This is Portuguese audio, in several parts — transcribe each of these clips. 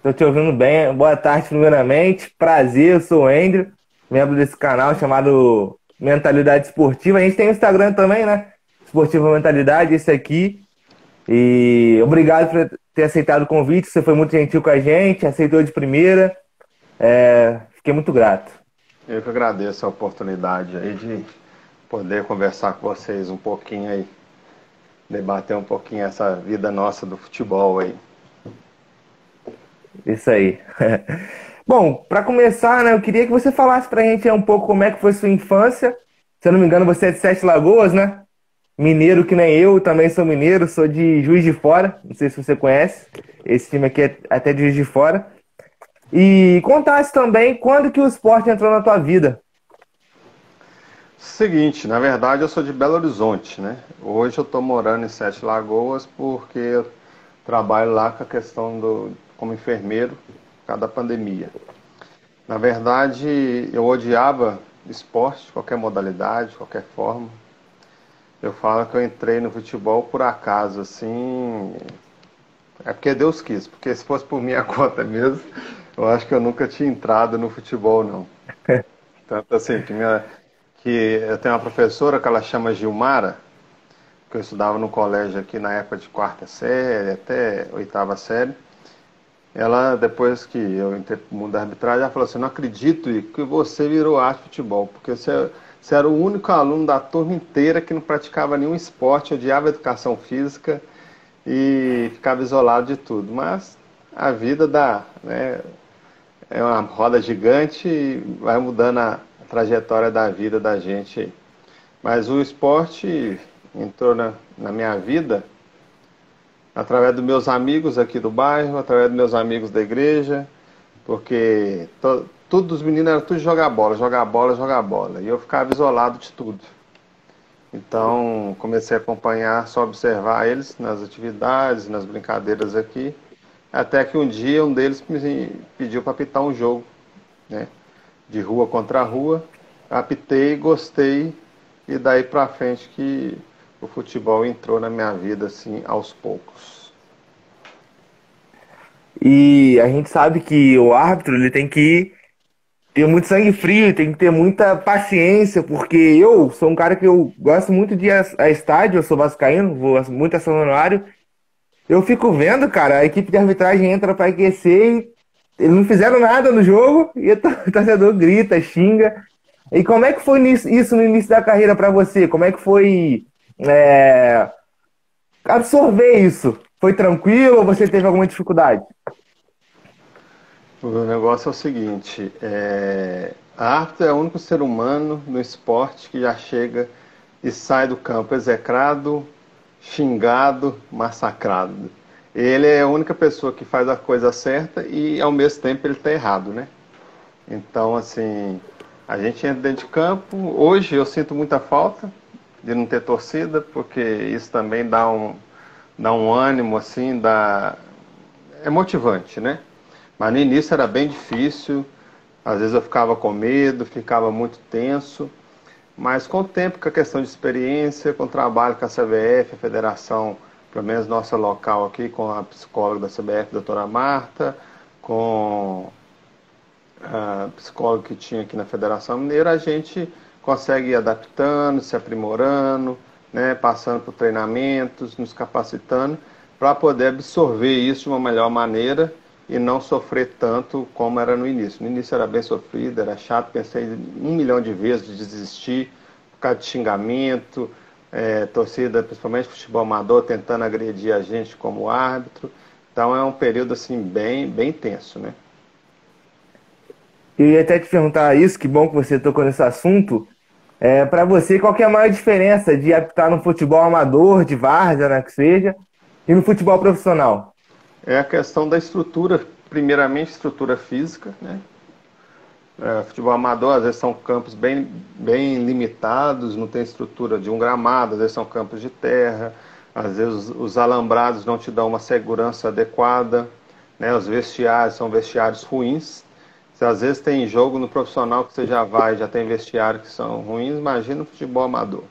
Estou te ouvindo bem. Boa tarde, primeiramente. Prazer, eu sou o Andrew, membro desse canal chamado Mentalidade Esportiva. A gente tem o Instagram também, né? Esportiva Mentalidade, esse aqui. E obrigado por ter aceitado o convite. Você foi muito gentil com a gente, aceitou de primeira. É, fiquei muito grato. Eu que agradeço a oportunidade aí de poder conversar com vocês um pouquinho aí, debater um pouquinho essa vida nossa do futebol aí. Isso aí. Bom, para começar, né, eu queria que você falasse pra gente um pouco como é que foi sua infância. Se eu não me engano, você é de Sete Lagoas, né? Mineiro que nem eu, também sou mineiro, sou de Juiz de Fora, não sei se você conhece. Esse time aqui é até de Juiz de Fora. E contasse também quando que o esporte entrou na tua vida. Seguinte, na verdade eu sou de Belo Horizonte, né? Hoje eu estou morando em Sete Lagoas porque eu trabalho lá com a questão do como enfermeiro por causa da pandemia. Na verdade, eu odiava esporte, qualquer modalidade, qualquer forma. Eu falo que eu entrei no futebol por acaso, assim. É porque Deus quis, porque se fosse por minha conta mesmo, eu acho que eu nunca tinha entrado no futebol, não. Tanto assim, que, minha, que eu tenho uma professora que ela chama Gilmara, que eu estudava no colégio aqui na época de quarta série até oitava série. Ela, depois que eu entrei no mundo da arbitragem, ela falou assim, não acredito que você virou arte futebol, porque você, você era o único aluno da turma inteira que não praticava nenhum esporte, odiava educação física e ficava isolado de tudo. Mas a vida dá, né, é uma roda gigante e vai mudando a trajetória da vida da gente. Mas o esporte entrou na, na minha vida através dos meus amigos aqui do bairro, através dos meus amigos da igreja, porque to, todos os meninos eram tudo jogar bola, jogar bola, jogar bola. E eu ficava isolado de tudo. Então comecei a acompanhar, só observar eles nas atividades, nas brincadeiras aqui. Até que um dia um deles me pediu para apitar um jogo, né? De rua contra rua. Apitei, gostei, e daí para frente que o futebol entrou na minha vida assim aos poucos. E a gente sabe que o árbitro ele tem que ter muito sangue frio, tem que ter muita paciência, porque eu sou um cara que eu gosto muito de ir a estádio, eu sou vascaíno, vou muito a São Januário, eu fico vendo, cara, a equipe de arbitragem entra para aquecer e eles não fizeram nada no jogo e o torcedor grita, xinga. E como é que foi isso no início da carreira para você? Como é que foi é, absorver isso? Foi tranquilo ou você teve alguma dificuldade? O negócio é o seguinte: é... a árbitro é o único ser humano no esporte que já chega e sai do campo execrado, xingado, massacrado. Ele é a única pessoa que faz a coisa certa e ao mesmo tempo ele está errado, né? Então, assim, a gente entra dentro de campo. Hoje eu sinto muita falta de não ter torcida, porque isso também dá um, dá um ânimo, assim, dá... é motivante, né? Mas no início era bem difícil, às vezes eu ficava com medo, ficava muito tenso. Mas com o tempo, com a questão de experiência, com o trabalho com a CBF, a federação, pelo menos nossa local aqui, com a psicóloga da CBF, doutora Marta, com a psicóloga que tinha aqui na Federação Mineira, a gente consegue ir adaptando, se aprimorando, né, passando por treinamentos, nos capacitando, para poder absorver isso de uma melhor maneira e não sofrer tanto como era no início. No início era bem sofrido, era chato, pensei um milhão de vezes de desistir por causa de xingamento, é, torcida, principalmente futebol amador, tentando agredir a gente como árbitro. Então é um período assim bem, bem tenso, né? Eu ia até te perguntar isso, que bom que você tocou nesse assunto. É, para você, qual é a maior diferença de apitar no futebol amador, de várzea, né, que seja, e no futebol profissional? é a questão da estrutura, primeiramente estrutura física, né? É, futebol amador, às vezes são campos bem, bem limitados, não tem estrutura de um gramado, às vezes são campos de terra, às vezes os alambrados não te dão uma segurança adequada, né? os vestiários são vestiários ruins. Se às vezes tem jogo no profissional que você já vai, já tem vestiário que são ruins, imagina o futebol amador.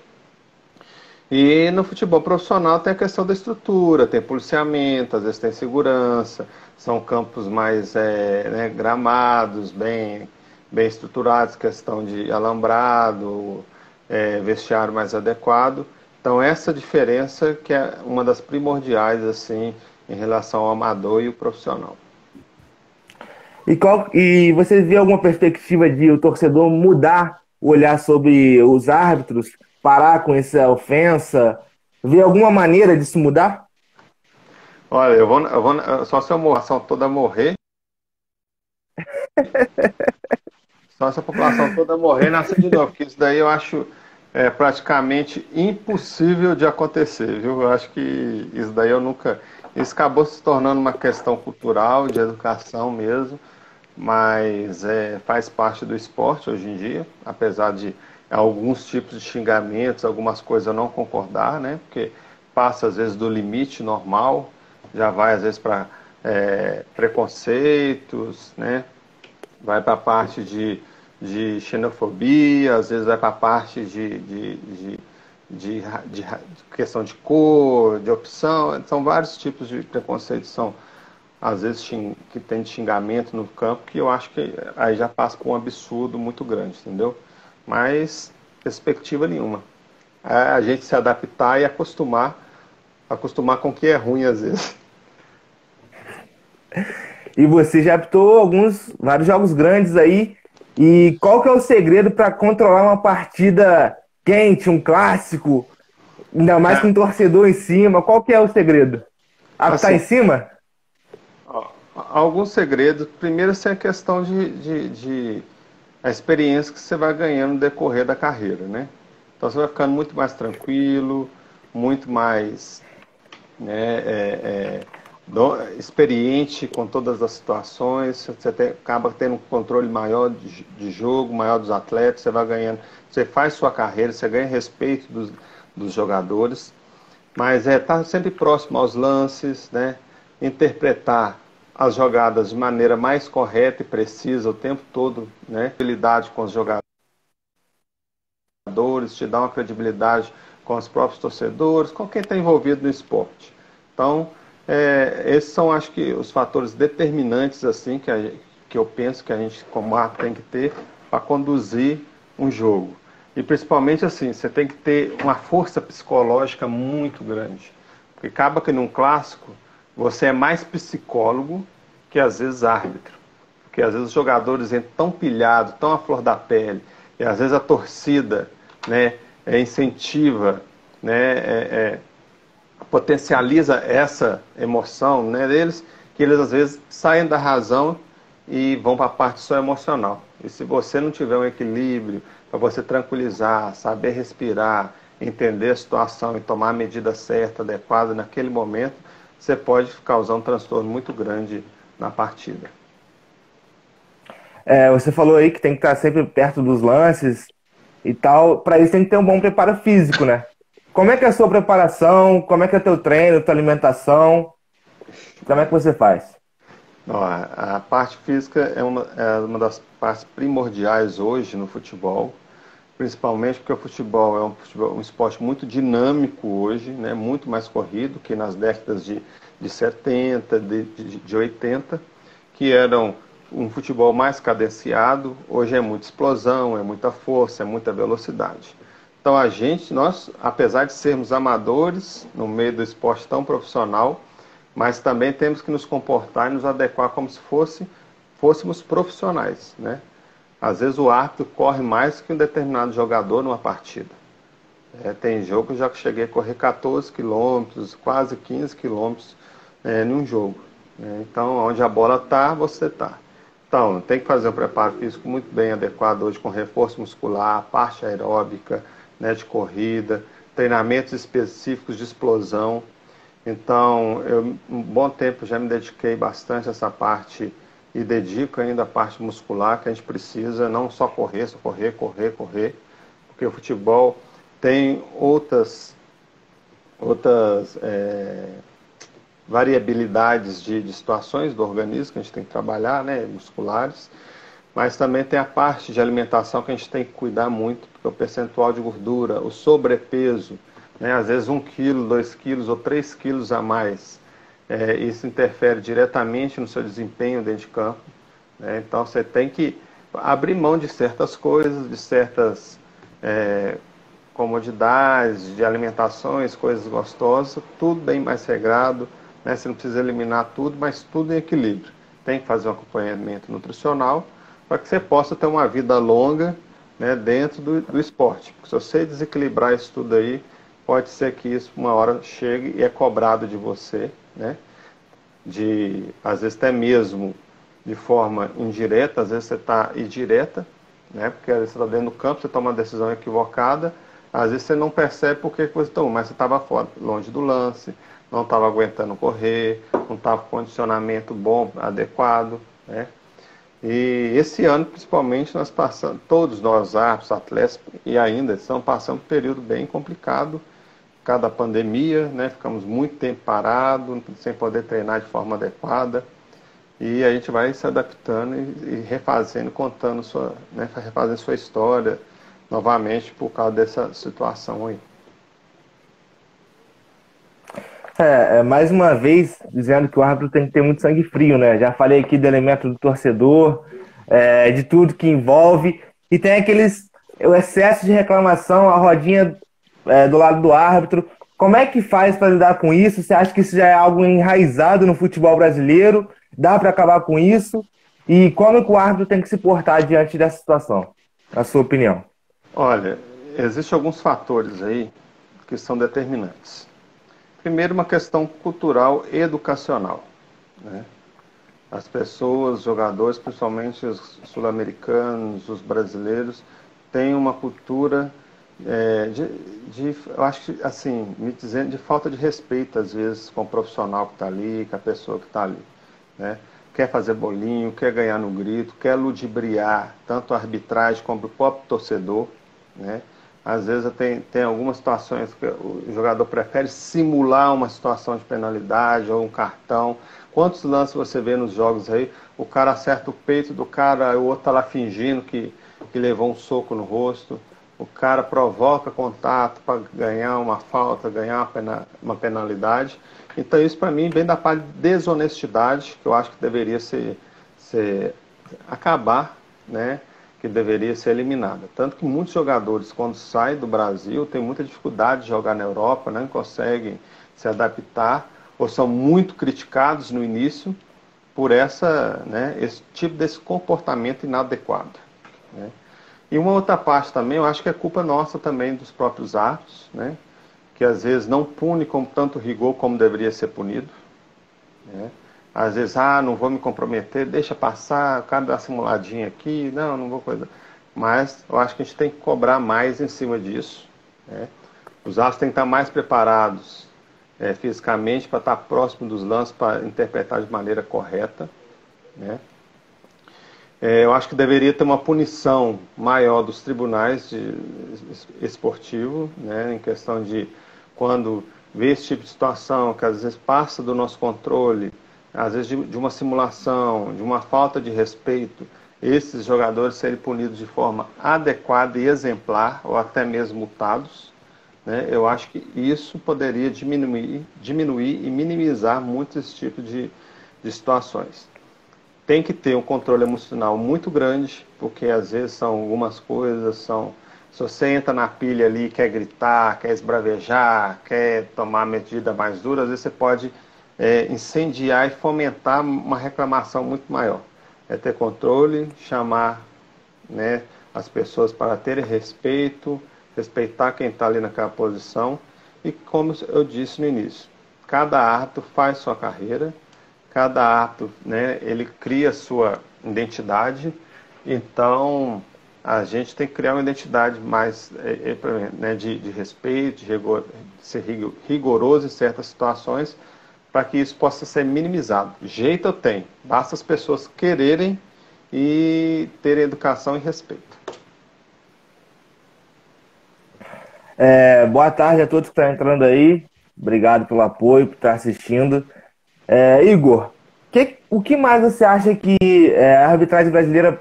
E no futebol profissional tem a questão da estrutura, tem policiamento, às vezes tem segurança, são campos mais é, né, gramados, bem, bem estruturados, questão de alambrado, é, vestiário mais adequado. Então essa diferença que é uma das primordiais assim em relação ao amador e o profissional. E, qual, e você vê alguma perspectiva de o torcedor mudar o olhar sobre os árbitros, parar com essa ofensa? Vê alguma maneira disso mudar? Olha, eu vou, eu vou só se a população toda morrer. só se a população toda morrer nascer de novo, porque isso daí eu acho é, praticamente impossível de acontecer, viu? Eu acho que isso daí eu nunca. Isso acabou se tornando uma questão cultural, de educação mesmo, mas é, faz parte do esporte hoje em dia, apesar de alguns tipos de xingamentos, algumas coisas eu não concordar, né? Porque passa às vezes do limite normal, já vai às vezes para é, preconceitos, né? Vai para a parte de, de xenofobia, às vezes vai para a parte de, de, de, de, de, questão de cor, de opção, são vários tipos de preconceitos, são às vezes que tem xingamento no campo, que eu acho que aí já passa por um absurdo muito grande, entendeu? Mas perspectiva nenhuma. É a gente se adaptar e acostumar, acostumar com o que é ruim às vezes. E você já apitou alguns, vários jogos grandes aí. E qual que é o segredo para controlar uma partida quente, um clássico, ainda mais é. com um torcedor em cima? Qual que é o segredo? Apitar assim, em cima? Alguns segredos. Primeiro, assim, a questão de, de, de, a experiência que você vai ganhando no decorrer da carreira, né? Então você vai ficando muito mais tranquilo, muito mais né, é, é, experiente com todas as situações, você tem, acaba tendo um controle maior de, de, jogo, maior dos atletas, você vai ganhando, você faz sua carreira, você ganha respeito dos, dos jogadores, mas é estar tá sempre próximo aos lances, né? interpretar as jogadas de maneira mais correta e precisa o tempo todo, né? Habilidade com os jogadores, te dá uma credibilidade com os próprios torcedores, com quem está envolvido no esporte. Então, é, esses são, acho que, os fatores determinantes assim que, a, que eu penso que a gente, como árbitro, tem que ter para conduzir um jogo. E principalmente assim, você tem que ter uma força psicológica muito grande. Porque acaba que num clássico você é mais psicólogo que às vezes árbitro. Porque às vezes os jogadores entram tão pilhados, tão à flor da pele, e às vezes a torcida né, é, incentiva né, é, é, potencializa essa emoção né, deles, que eles às vezes saem da razão e vão para a parte só emocional. E se você não tiver um equilíbrio para você tranquilizar, saber respirar, entender a situação e tomar a medida certa, adequada naquele momento, você pode causar um transtorno muito grande na partida. É, você falou aí que tem que estar sempre perto dos lances e tal. Para isso tem que ter um bom preparo físico, né? Como é que é a sua preparação? Como é que é o teu treino, tua alimentação? Como é que você faz? Ó, a parte física é uma, é uma das partes primordiais hoje no futebol, principalmente porque o futebol é um, futebol, um esporte muito dinâmico hoje, né, muito mais corrido que nas décadas de, de 70, de, de, de 80, que eram um futebol mais cadenciado, hoje é muita explosão, é muita força, é muita velocidade. Então a gente, nós, apesar de sermos amadores no meio do esporte tão profissional, mas também temos que nos comportar e nos adequar como se fosse, fôssemos profissionais, né? Às vezes o árbitro corre mais que um determinado jogador numa partida. É, tem jogo que eu já cheguei a correr 14 quilômetros, quase 15 quilômetros é, num jogo. Né? Então, onde a bola está, você está. Então, tem que fazer um preparo físico muito bem adequado hoje com reforço muscular, parte aeróbica, né, de corrida, treinamentos específicos de explosão. Então, eu, um bom tempo já me dediquei bastante a essa parte e dedico ainda a parte muscular que a gente precisa não só correr, só correr, correr, correr, porque o futebol tem outras, outras é, variabilidades de, de situações do organismo que a gente tem que trabalhar, né, musculares, mas também tem a parte de alimentação que a gente tem que cuidar muito, porque o percentual de gordura, o sobrepeso, né, às vezes um quilo, dois quilos ou três quilos a mais é, isso interfere diretamente no seu desempenho dentro de campo. Né? Então você tem que abrir mão de certas coisas, de certas é, comodidades, de alimentações, coisas gostosas, tudo bem mais regrado. Né? Você não precisa eliminar tudo, mas tudo em equilíbrio. Tem que fazer um acompanhamento nutricional para que você possa ter uma vida longa né, dentro do, do esporte. Porque se você desequilibrar isso tudo aí, pode ser que isso uma hora chegue e é cobrado de você, né? De, às vezes até mesmo de forma indireta, às vezes você está indireta, né? Porque às vezes você está dentro do campo, você toma uma decisão equivocada, às vezes você não percebe por que você tomou, mas você estava fora, longe do lance, não estava aguentando correr, não estava com condicionamento bom, adequado, né? E esse ano, principalmente, nós passamos, todos nós, árbitros, atletas, e ainda estão passando um período bem complicado, cada pandemia, né? Ficamos muito tempo parados, sem poder treinar de forma adequada. E a gente vai se adaptando e, e refazendo, contando sua, né? refazendo sua história novamente por causa dessa situação aí. É, é, mais uma vez, dizendo que o árbitro tem que ter muito sangue frio, né? Já falei aqui do elemento do torcedor, é, de tudo que envolve, e tem aqueles o excesso de reclamação, a rodinha é, do lado do árbitro. Como é que faz para lidar com isso? Você acha que isso já é algo enraizado no futebol brasileiro? Dá para acabar com isso? E como que o árbitro tem que se portar diante dessa situação, na sua opinião? Olha, existem alguns fatores aí que são determinantes. Primeiro, uma questão cultural e educacional. Né? As pessoas, jogadores, principalmente os sul-americanos, os brasileiros, têm uma cultura é, de, de, eu acho que, assim, me dizendo, de falta de respeito, às vezes, com o profissional que está ali, com a pessoa que está ali. Né? Quer fazer bolinho, quer ganhar no grito, quer ludibriar tanto a arbitragem como o próprio torcedor. Né? Às vezes tem, tem algumas situações que o jogador prefere simular uma situação de penalidade ou um cartão. Quantos lances você vê nos jogos aí? O cara acerta o peito do cara, o outro está lá fingindo que, que levou um soco no rosto. O cara provoca contato para ganhar uma falta, ganhar uma, pena, uma penalidade. Então isso para mim vem da parte de desonestidade, que eu acho que deveria ser, ser acabar, né? que deveria ser eliminada. Tanto que muitos jogadores, quando saem do Brasil, têm muita dificuldade de jogar na Europa, não conseguem se adaptar, ou são muito criticados no início por essa, né, esse tipo desse comportamento inadequado. Né? E uma outra parte também, eu acho que é culpa nossa também dos próprios atos, né, que às vezes não pune com tanto rigor como deveria ser punido. Né? Às vezes, ah, não vou me comprometer, deixa passar, o cara dá simuladinha aqui, não, não vou coisa. Mas eu acho que a gente tem que cobrar mais em cima disso. Né? Os astros têm que estar mais preparados é, fisicamente para estar próximo dos lances, para interpretar de maneira correta. Né? É, eu acho que deveria ter uma punição maior dos tribunais de, esportivo, né, em questão de quando vê esse tipo de situação que às vezes passa do nosso controle, às vezes de, de, uma simulação, de uma falta de respeito, esses jogadores serem punidos de forma adequada e exemplar, ou até mesmo multados, né, eu acho que isso poderia diminuir, diminuir e minimizar muito esse tipo de, de situações. Tem que ter um controle emocional muito grande, porque às vezes são algumas coisas, são se você entra na pilha ali, quer gritar, quer esbravejar, quer tomar medida mais dura, às vezes você pode é, incendiar e fomentar uma reclamação muito maior. É ter controle, chamar né, as pessoas para terem respeito, respeitar quem está ali naquela posição. E como eu disse no início, cada árbitro faz sua carreira, cada árbitro né, ele cria sua identidade, então a gente tem que criar uma identidade mais é, é, né, de, de, respeito, de rigor, ser rigoroso em certas situações, para que isso possa ser minimizado. Jeito eu tenho, basta as pessoas quererem e terem educação e respeito. É, boa tarde a todos que estão entrando aí. Obrigado pelo apoio, por estar assistindo. É, Igor, que, o que mais você acha que é, a arbitragem brasileira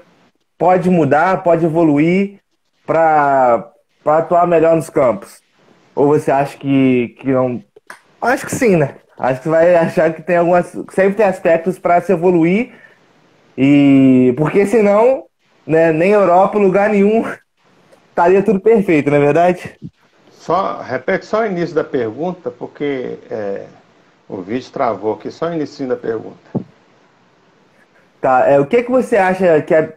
pode mudar, pode evoluir para atuar melhor nos campos? Ou você acha que, que não. Acho que sim, né? Acho que você vai achar que tem algumas. Sempre tem aspectos para se evoluir. E. Porque senão, né, nem Europa, lugar nenhum, estaria tudo perfeito, não é verdade? Só, repete só o início da pergunta, porque é, o vídeo travou aqui, só o início da pergunta. Tá, é, o que, que você acha que a,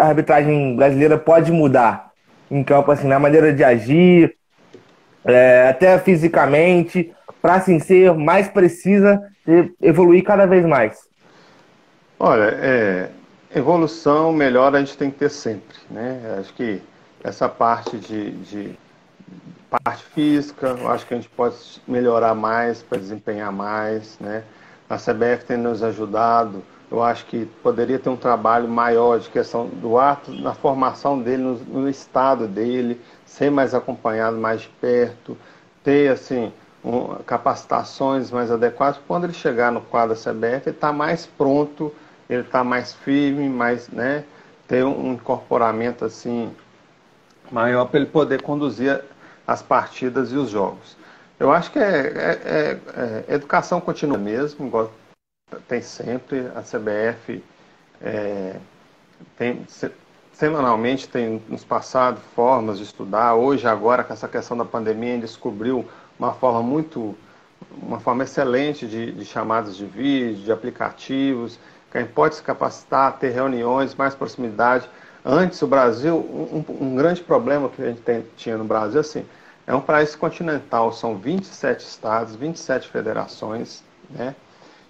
a arbitragem brasileira pode mudar em campo, assim, na maneira de agir, é, até fisicamente, para assim, ser mais precisa e evoluir cada vez mais? Olha, é, evolução melhor a gente tem que ter sempre, né? Acho que essa parte de, de parte física, eu acho que a gente pode melhorar mais para desempenhar mais, né? A CBF tem nos ajudado, eu acho que poderia ter um trabalho maior de questão do ato, na formação dele, no, no estado dele, ser mais acompanhado mais de perto, ter assim um, capacitações mais adequadas. Quando ele chegar no quadro da CBF, ele está mais pronto, ele está mais firme, mais, né, ter um incorporamento assim maior para ele poder conduzir as partidas e os jogos. Eu acho que é, é, é, é educação contínua mesmo, igual tem sempre, a CBF é, tem, semanalmente tem nos passado formas de estudar. Hoje, agora, com essa questão da pandemia, descobriu uma forma muito, uma forma excelente de, de chamadas de vídeo, de aplicativos, que a gente pode se capacitar, ter reuniões, mais proximidade. Antes, o Brasil, um, um grande problema que a gente tem, tinha no Brasil, assim, é um país continental, são 27 estados, 27 federações, né?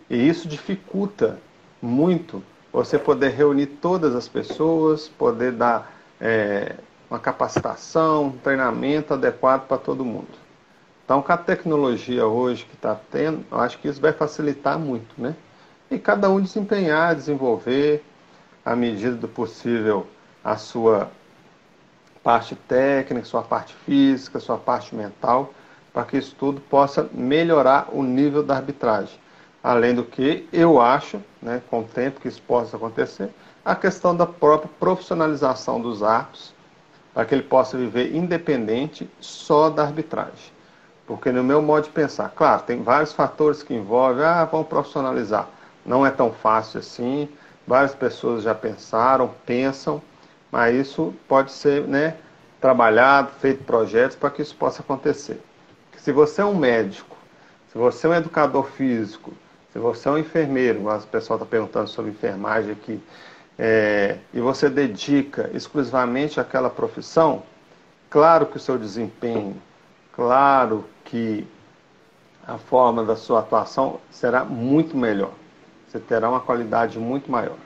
E isso dificulta muito você poder reunir todas as pessoas, poder dar é, uma capacitação, um treinamento adequado para todo mundo. Então, com a tecnologia hoje que está tendo, eu acho que isso vai facilitar muito, né? E cada um desempenhar, desenvolver, à medida do possível, a sua parte técnica, sua parte física, sua parte mental, para que isso tudo possa melhorar o nível da arbitragem. Além do que, eu acho, né, com o tempo que isso possa acontecer, a questão da própria profissionalização dos árbitros, para que ele possa viver independente só da arbitragem. Porque no meu modo de pensar, claro, tem vários fatores que envolvem, ah, vamos profissionalizar. Não é tão fácil assim, várias pessoas já pensaram, pensam, mas isso pode ser né, trabalhado, feito projetos para que isso possa acontecer. Se você é um médico, se você é um educador físico, se você é um enfermeiro, o pessoal está perguntando sobre enfermagem aqui, é, e você dedica exclusivamente àquela profissão, claro que o seu desempenho, claro que a forma da sua atuação será muito melhor. Você terá uma qualidade muito maior.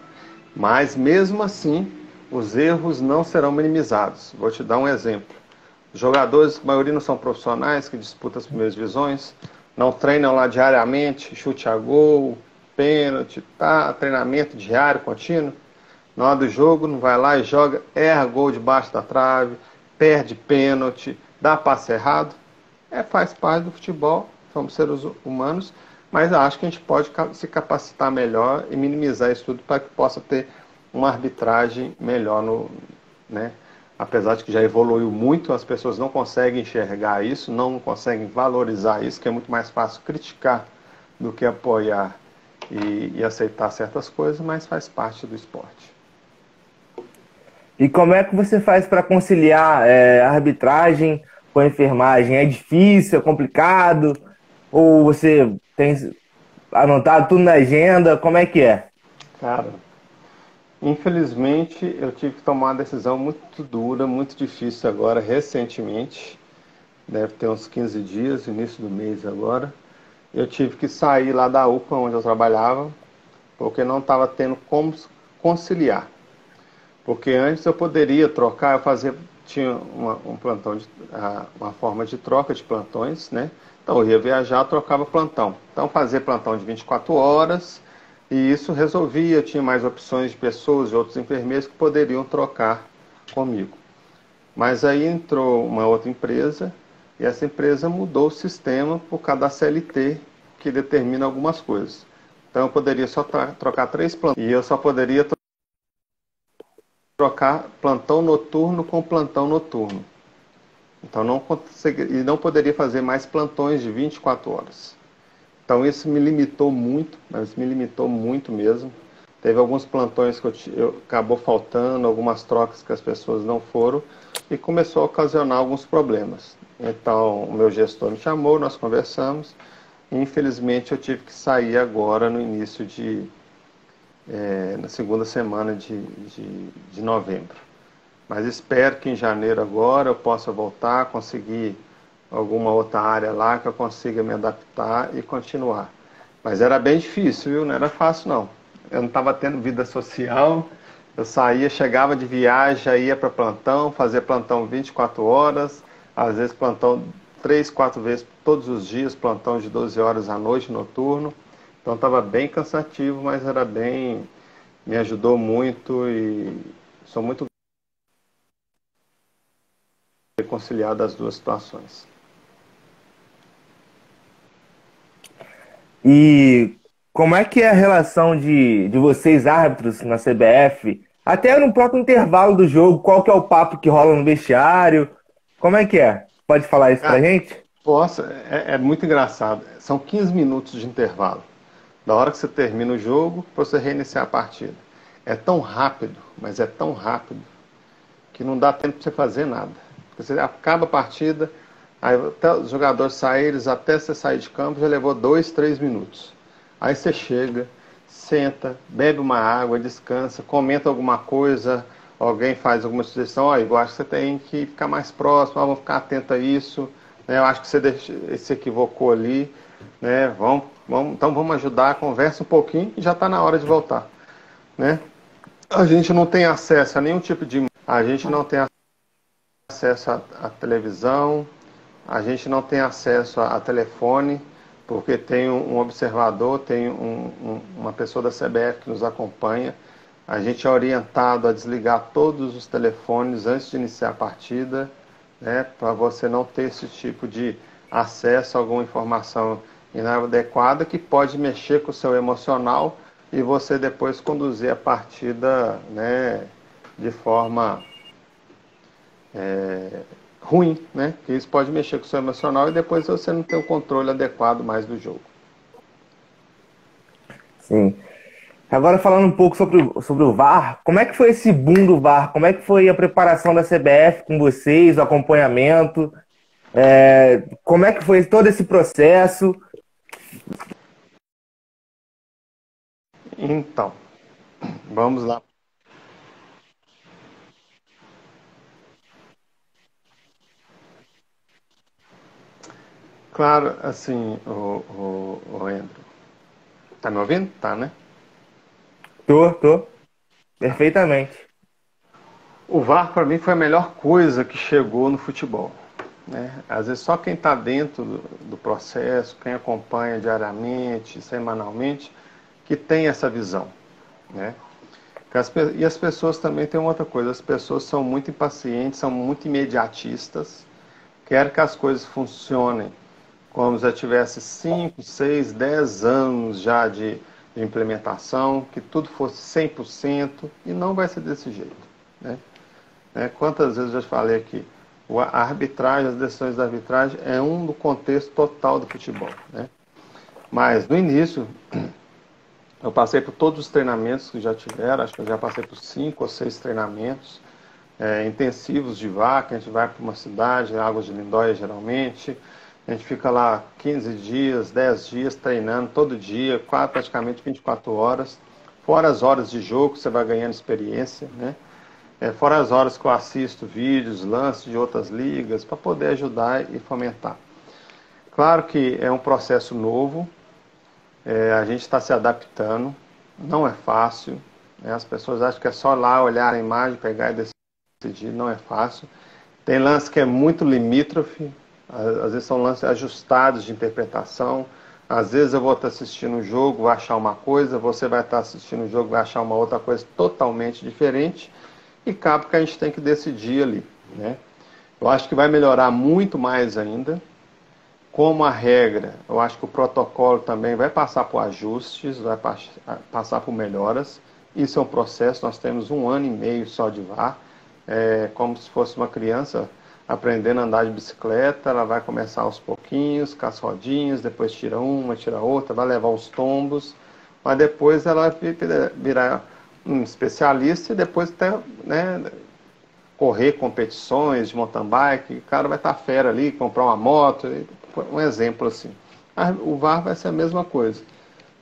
Mas mesmo assim, os erros não serão minimizados. Vou te dar um exemplo. Jogadores, a maioria não são profissionais que disputam as primeiras divisões, não treinam lá diariamente, chute a gol, pênalti, tá, treinamento diário, contínuo. Na hora do jogo, não vai lá e joga, erra gol debaixo da trave, perde pênalti, dá passe errado. É, faz parte do futebol, somos seres humanos, mas acho que a gente pode se capacitar melhor e minimizar isso tudo para que possa ter uma arbitragem melhor no, né? Apesar de que já evoluiu muito, as pessoas não conseguem enxergar isso, não conseguem valorizar isso, que é muito mais fácil criticar do que apoiar e, e aceitar certas coisas, mas faz parte do esporte. E como é que você faz para conciliar é, a arbitragem com a enfermagem? É difícil, é complicado? Ou você tem anotado tudo na agenda? Como é que é? Cara, Infelizmente, eu tive que tomar uma decisão muito dura, muito difícil agora, recentemente. Deve ter uns 15 dias, início do mês agora. Eu tive que sair lá da UPA, onde eu trabalhava, porque não estava tendo como conciliar. Porque antes eu poderia trocar, eu fazia, tinha uma, um plantão, de, uma forma de troca de plantões, né? Então eu ia viajar, trocava plantão. Então fazer plantão de 24 horas, e isso resolvia, tinha mais opções de pessoas e outros enfermeiros que poderiam trocar comigo. Mas aí entrou uma outra empresa e essa empresa mudou o sistema por causa da CLT, que determina algumas coisas. Então eu poderia só trocar três plantões e eu só poderia trocar plantão noturno com plantão noturno. Então não e não poderia fazer mais plantões de 24 horas. Então isso me limitou muito, mas me limitou muito mesmo. Teve alguns plantões que eu, eu, acabou faltando, algumas trocas que as pessoas não foram e começou a ocasionar alguns problemas. Então o meu gestor me chamou, nós conversamos. E, infelizmente eu tive que sair agora no início de é, na segunda semana de, de, de novembro. Mas espero que em janeiro agora eu possa voltar, conseguir alguma outra área lá que eu consiga me adaptar e continuar. Mas era bem difícil, viu? Não era fácil não. Eu não estava tendo vida social. Eu saía, chegava de viagem, ia para plantão, fazia plantão 24 horas, às vezes plantão três, quatro vezes todos os dias, plantão de 12 horas à noite, noturno. Então estava bem cansativo, mas era bem. me ajudou muito e sou muito reconciliado as duas situações. E como é que é a relação de, de vocês, árbitros, na CBF? Até no próprio intervalo do jogo, qual que é o papo que rola no vestiário? Como é que é? Pode falar isso ah, pra gente? Posso, é, é, muito engraçado. São 15 minutos de intervalo. Da hora que você termina o jogo, para você reiniciar a partida. É tão rápido, mas é tão rápido, que não dá tempo para você fazer nada. Você acaba a partida, aí até os jogadores saírem, até você sair de campo, já levou dois, três minutos. Aí você chega, senta, bebe uma água, descansa, comenta alguma coisa, alguém faz alguma sugestão, ó, eu acho que você tem que ficar mais próximo, vamos ficar atento a isso, né? eu acho que você se equivocou ali, né? vamos, vamos, então vamos ajudar, conversa um pouquinho e já está na hora de voltar. Né? A gente não tem acesso a nenhum tipo de. A gente não tem acesso à, televisão, a gente não tem acesso a, a telefone, porque tem um, um observador, tem um, um, uma pessoa da CBF que nos acompanha. A gente é orientado a desligar todos os telefones antes de iniciar a partida, né, para você não ter esse tipo de acesso a alguma informação inadequada que pode mexer com o seu emocional e você depois conduzir a partida né, de forma é, ruim, né? Que isso pode mexer com o seu emocional e depois você não tem o controle adequado mais do jogo. Sim. Agora falando um pouco sobre, sobre o VAR, como é que foi esse boom do VAR? Como é que foi a preparação da CBF com vocês, o acompanhamento? É, como é que foi todo esse processo? Então, vamos lá Claro, assim, o, o, o Andrew. Tá me ouvindo? Tá, né? Tô, tô. Perfeitamente. O VAR para mim foi a melhor coisa que chegou no futebol. Né? Às vezes só quem está dentro do, do, processo, quem acompanha diariamente, semanalmente, que tem essa visão. Né? E as pessoas também têm outra coisa, as pessoas são muito impacientes, são muito imediatistas, querem que as coisas funcionem como já tivesse 5, 6, 10 anos já de, de, implementação, que tudo fosse 100%, e não vai ser desse jeito. Né? É, quantas vezes eu já falei aqui, a arbitragem, as decisões da arbitragem é um do contexto total do futebol. Né? Mas no início, eu passei por todos os treinamentos que já tiveram, acho que eu já passei por cinco ou seis treinamentos é, intensivos de vaca, a gente vai para uma cidade, Águas de Lindóia geralmente, a gente fica lá 15 dias, 10 dias treinando todo dia, quatro, praticamente 24 horas. Fora as horas de jogo, você vai ganhando experiência, né? É, fora as horas que eu assisto vídeos, lances de outras ligas, para poder ajudar e fomentar. Claro que é um processo novo, é, a gente está se adaptando, não é fácil. Né? As pessoas acham que é só lá olhar a imagem, pegar e decidir, não é fácil. Tem lance que é muito limítrofe, às vezes são lances ajustados de interpretação. Às vezes eu vou estar assistindo um jogo, vou achar uma coisa, você vai estar assistindo um jogo, vai achar uma outra coisa totalmente diferente. E cabe que a gente tem que decidir ali. Né? Eu acho que vai melhorar muito mais ainda. Como a regra, eu acho que o protocolo também vai passar por ajustes, vai passar por melhoras. Isso é um processo, nós temos um ano e meio só de VAR, é como se fosse uma criança aprendendo a andar de bicicleta, ela vai começar aos pouquinhos, com as rodinhas, depois tira uma, tira outra, vai levar os tombos, mas depois ela virar um especialista e depois até né, correr competições de mountain bike, o cara vai estar fera ali, comprar uma moto, um exemplo assim. O VAR vai ser a mesma coisa.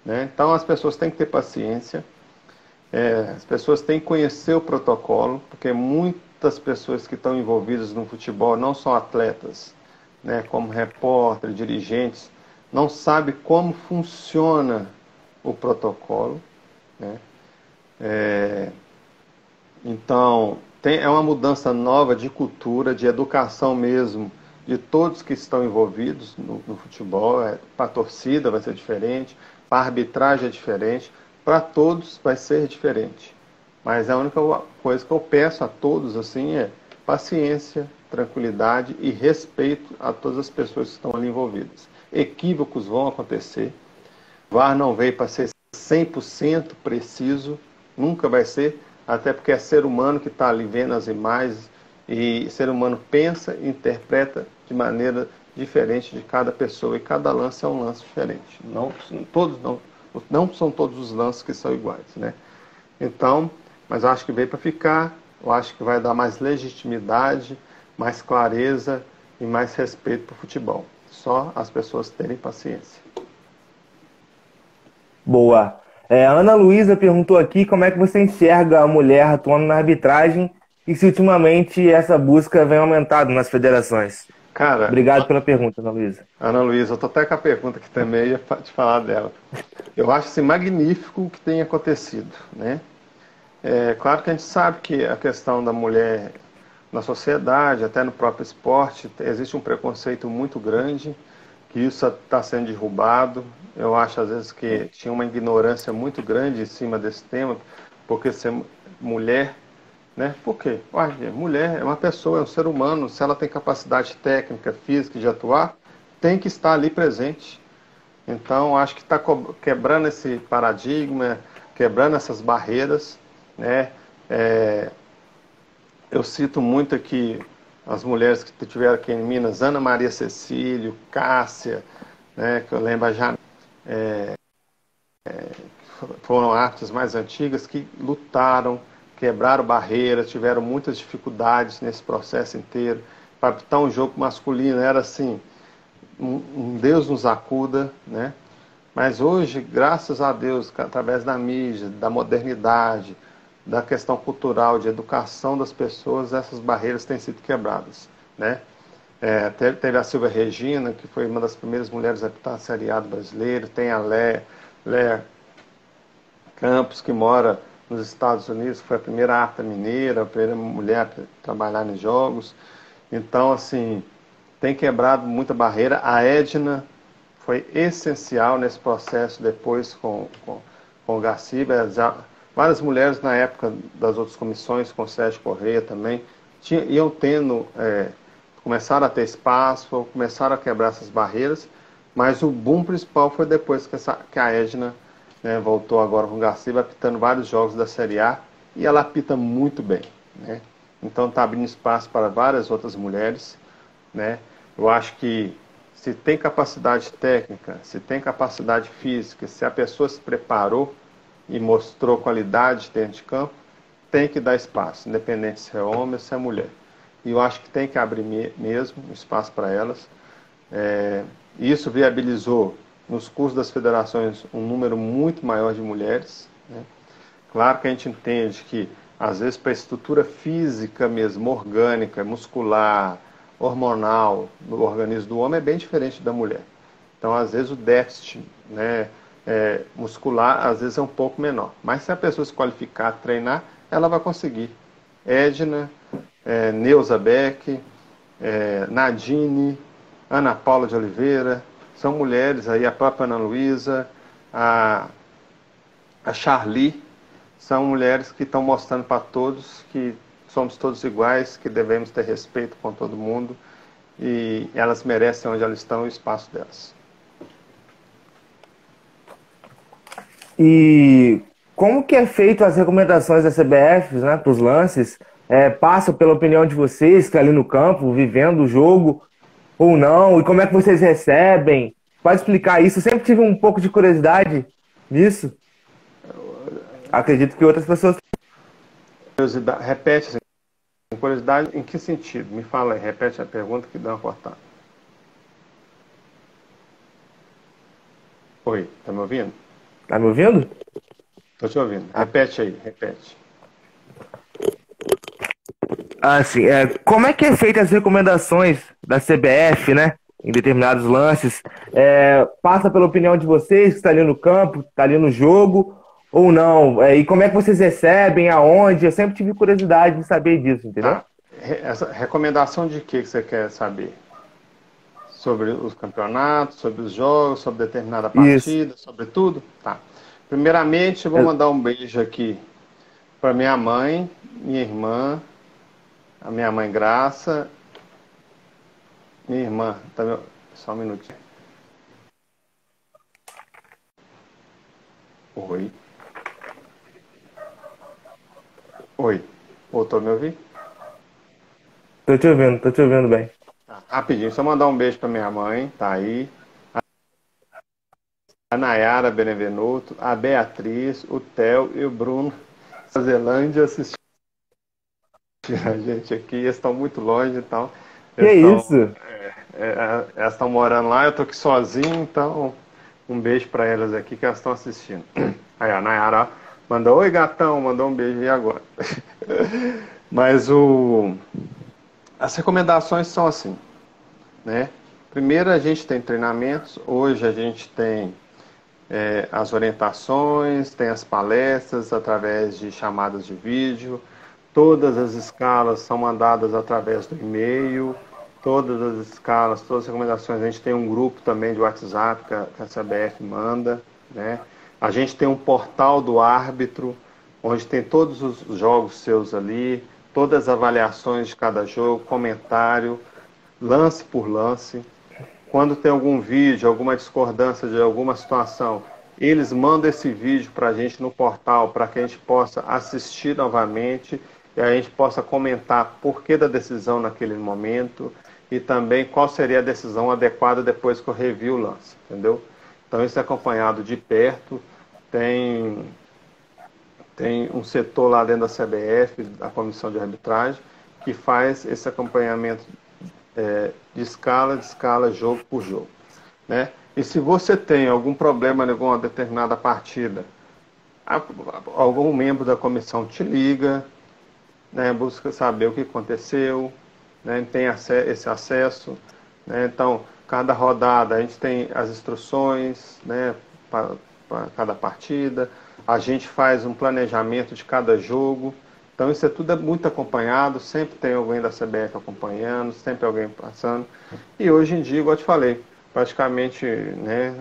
Né? Então as pessoas têm que ter paciência, é, as pessoas têm que conhecer o protocolo, porque muitas pessoas que estão envolvidas no futebol não são atletas, né, como repórter, dirigentes, não sabem como funciona o protocolo. Né? É, então, tem, é uma mudança nova de cultura, de educação mesmo, de todos que estão envolvidos no, no futebol. É, para a torcida vai ser diferente, para a arbitragem é diferente, para todos vai ser diferente. Mas a única coisa que eu peço a todos assim é paciência, tranquilidade e respeito a todas as pessoas que estão ali envolvidas. Equívocos vão acontecer. VAR não veio para ser 100% preciso, nunca vai ser, até porque é ser humano que está ali vendo as imagens e ser humano pensa e interpreta de maneira diferente de cada pessoa e cada lance é um lance diferente. Não todos não não são todos os lances que são iguais, né? Então, mas eu acho que veio para ficar. Eu acho que vai dar mais legitimidade, mais clareza e mais respeito para o futebol. Só as pessoas terem paciência. Boa. É, a Ana Luísa perguntou aqui como é que você enxerga a mulher atuando na arbitragem e se ultimamente essa busca vem aumentado nas federações. Cara, Obrigado pela pergunta, Ana Luísa. Ana Luísa, eu tô até com a pergunta que também ia te falar dela. Eu acho assim, magnífico o que tem acontecido, né? É claro que a gente sabe que a questão da mulher na sociedade, até no próprio esporte, existe um preconceito muito grande, que isso está sendo derrubado. Eu acho, às vezes, que tinha uma ignorância muito grande em cima desse tema, porque ser mulher né? Por quê? Ué, mulher é uma pessoa, é um ser humano, se ela tem capacidade técnica, física de atuar, tem que estar ali presente. Então, acho que está quebrando esse paradigma, quebrando essas barreiras. Né? É, eu cito muito aqui as mulheres que tiveram aqui em Minas, Ana Maria Cecílio, Cássia, né, que eu lembro já, é, é, foram artes mais antigas que lutaram, quebraram barreiras, tiveram muitas dificuldades nesse processo inteiro. Para apitar um jogo masculino era assim, um, Deus nos acuda, né? Mas hoje, graças a Deus, através da mídia, da modernidade, da questão cultural, de educação das pessoas, essas barreiras têm sido quebradas, né? É, teve a Silvia Regina, que foi uma das primeiras mulheres a apitar a Série A do brasileiro, tem a Lé, Lé Campos, que mora nos Estados Unidos, foi a primeira arta mineira, a primeira mulher a trabalhar nos jogos. Então, assim, tem quebrado muita barreira. A Edna foi essencial nesse processo depois com, com, com o Garciba. Várias mulheres na época das outras comissões, com o Sérgio Correia também, tinha, iam tendo, é, começaram a ter espaço, começaram a quebrar essas barreiras, mas o boom principal foi depois que, essa, que a Edna né, voltou agora com o Garcia, apitando vários jogos da Série A e ela apita muito bem. Né? Então está abrindo espaço para várias outras mulheres. Né? Eu acho que se tem capacidade técnica, se tem capacidade física, se a pessoa se preparou e mostrou qualidade dentro de campo, tem que dar espaço, independente se é homem ou se é mulher. E eu acho que tem que abrir mesmo espaço para elas. É, isso viabilizou nos cursos das federações um número muito maior de mulheres. Né? Claro que a gente entende que, às vezes, para a estrutura física mesmo, orgânica, muscular, hormonal do organismo do homem é bem diferente da mulher. Então, às vezes, o déficit né, é, muscular, às vezes, é um pouco menor. Mas se a pessoa se qualificar, treinar, ela vai conseguir. Edna, é, Neuza Beck, é, Nadine, Ana Paula de Oliveira, são mulheres aí, a própria Ana Luísa, a, a Charlie, são mulheres que estão mostrando para todos que somos todos iguais, que devemos ter respeito com todo mundo e elas merecem onde elas estão o espaço delas. E como que é feito as recomendações da CBF né, para os lances? é, passa pela opinião de vocês, que está ali no campo, vivendo o jogo, ou não? E como é que vocês recebem? Pode explicar isso? Eu sempre tive um pouco de curiosidade nisso. Acredito que outras pessoas. Curiosidade, repete, assim, curiosidade em que sentido? Me fala aí, repete a pergunta que dá uma cortada. Oi, tá me ouvindo? Tá me ouvindo? Tô te ouvindo. Repete aí, repete. Ah, sim. É, como é que é feita as recomendações da CBF, né? Em determinados lances. É, passa pela opinião de vocês, que está ali no campo, está ali no jogo, ou não? É, e como é que vocês recebem, aonde? Eu sempre tive curiosidade de saber disso, entendeu? Tá. Essa recomendação de que você quer saber? Sobre os campeonatos, sobre os jogos, sobre determinada partida, Isso. sobre tudo? Tá. Primeiramente, vou mandar um beijo aqui para minha mãe, minha irmã, a minha mãe Graça, minha irmã, tá meu... só um minutinho. Oi. Oi. Voltou a me ouvir? Tô te ouvindo, tô te ouvindo bem. Rapidinho, só mandar um beijo pra minha mãe, tá aí. A Nayara Benevenuto, a Beatriz, o Theo e o Bruno. A Zelândia assistindo a gente aqui, eles estão muito longe e tal. Que estão, isso? É, é, elas estão morando lá, eu tô aqui sozinho, então um beijo para elas aqui que elas estão assistindo. Aí a Nayara mandou, oi gatão, mandou um beijo e agora. Mas o as recomendações são assim, né? Primeiro a gente tem treinamentos, hoje a gente tem é, as orientações, tem as palestras através de chamadas de vídeo, Todas as escalas são mandadas através do e-mail, todas as escalas, todas as recomendações. A gente tem um grupo também de WhatsApp que a, que a CBF manda. Né? A gente tem um portal do árbitro, onde tem todos os jogos seus ali, todas as avaliações de cada jogo, comentário, lance por lance. Quando tem algum vídeo, alguma discordância de alguma situação, eles mandam esse vídeo para a gente no portal para que a gente possa assistir novamente e a gente possa comentar por que da decisão naquele momento e também qual seria a decisão adequada depois que eu revi o lance, entendeu? Então isso é acompanhado de perto, tem, tem um setor lá dentro da CBF, da Comissão de Arbitragem, que faz esse acompanhamento é, de escala, de escala, jogo por jogo. Né? E se você tem algum problema em alguma determinada partida, algum membro da comissão te liga, né, busca saber o que aconteceu, né, tem esse acesso. Né, então, cada rodada a gente tem as instruções né, para cada partida, a gente faz um planejamento de cada jogo. Então, isso é tudo é muito acompanhado, sempre tem alguém da CBF acompanhando, sempre alguém passando. E hoje em dia, igual eu te falei, praticamente né,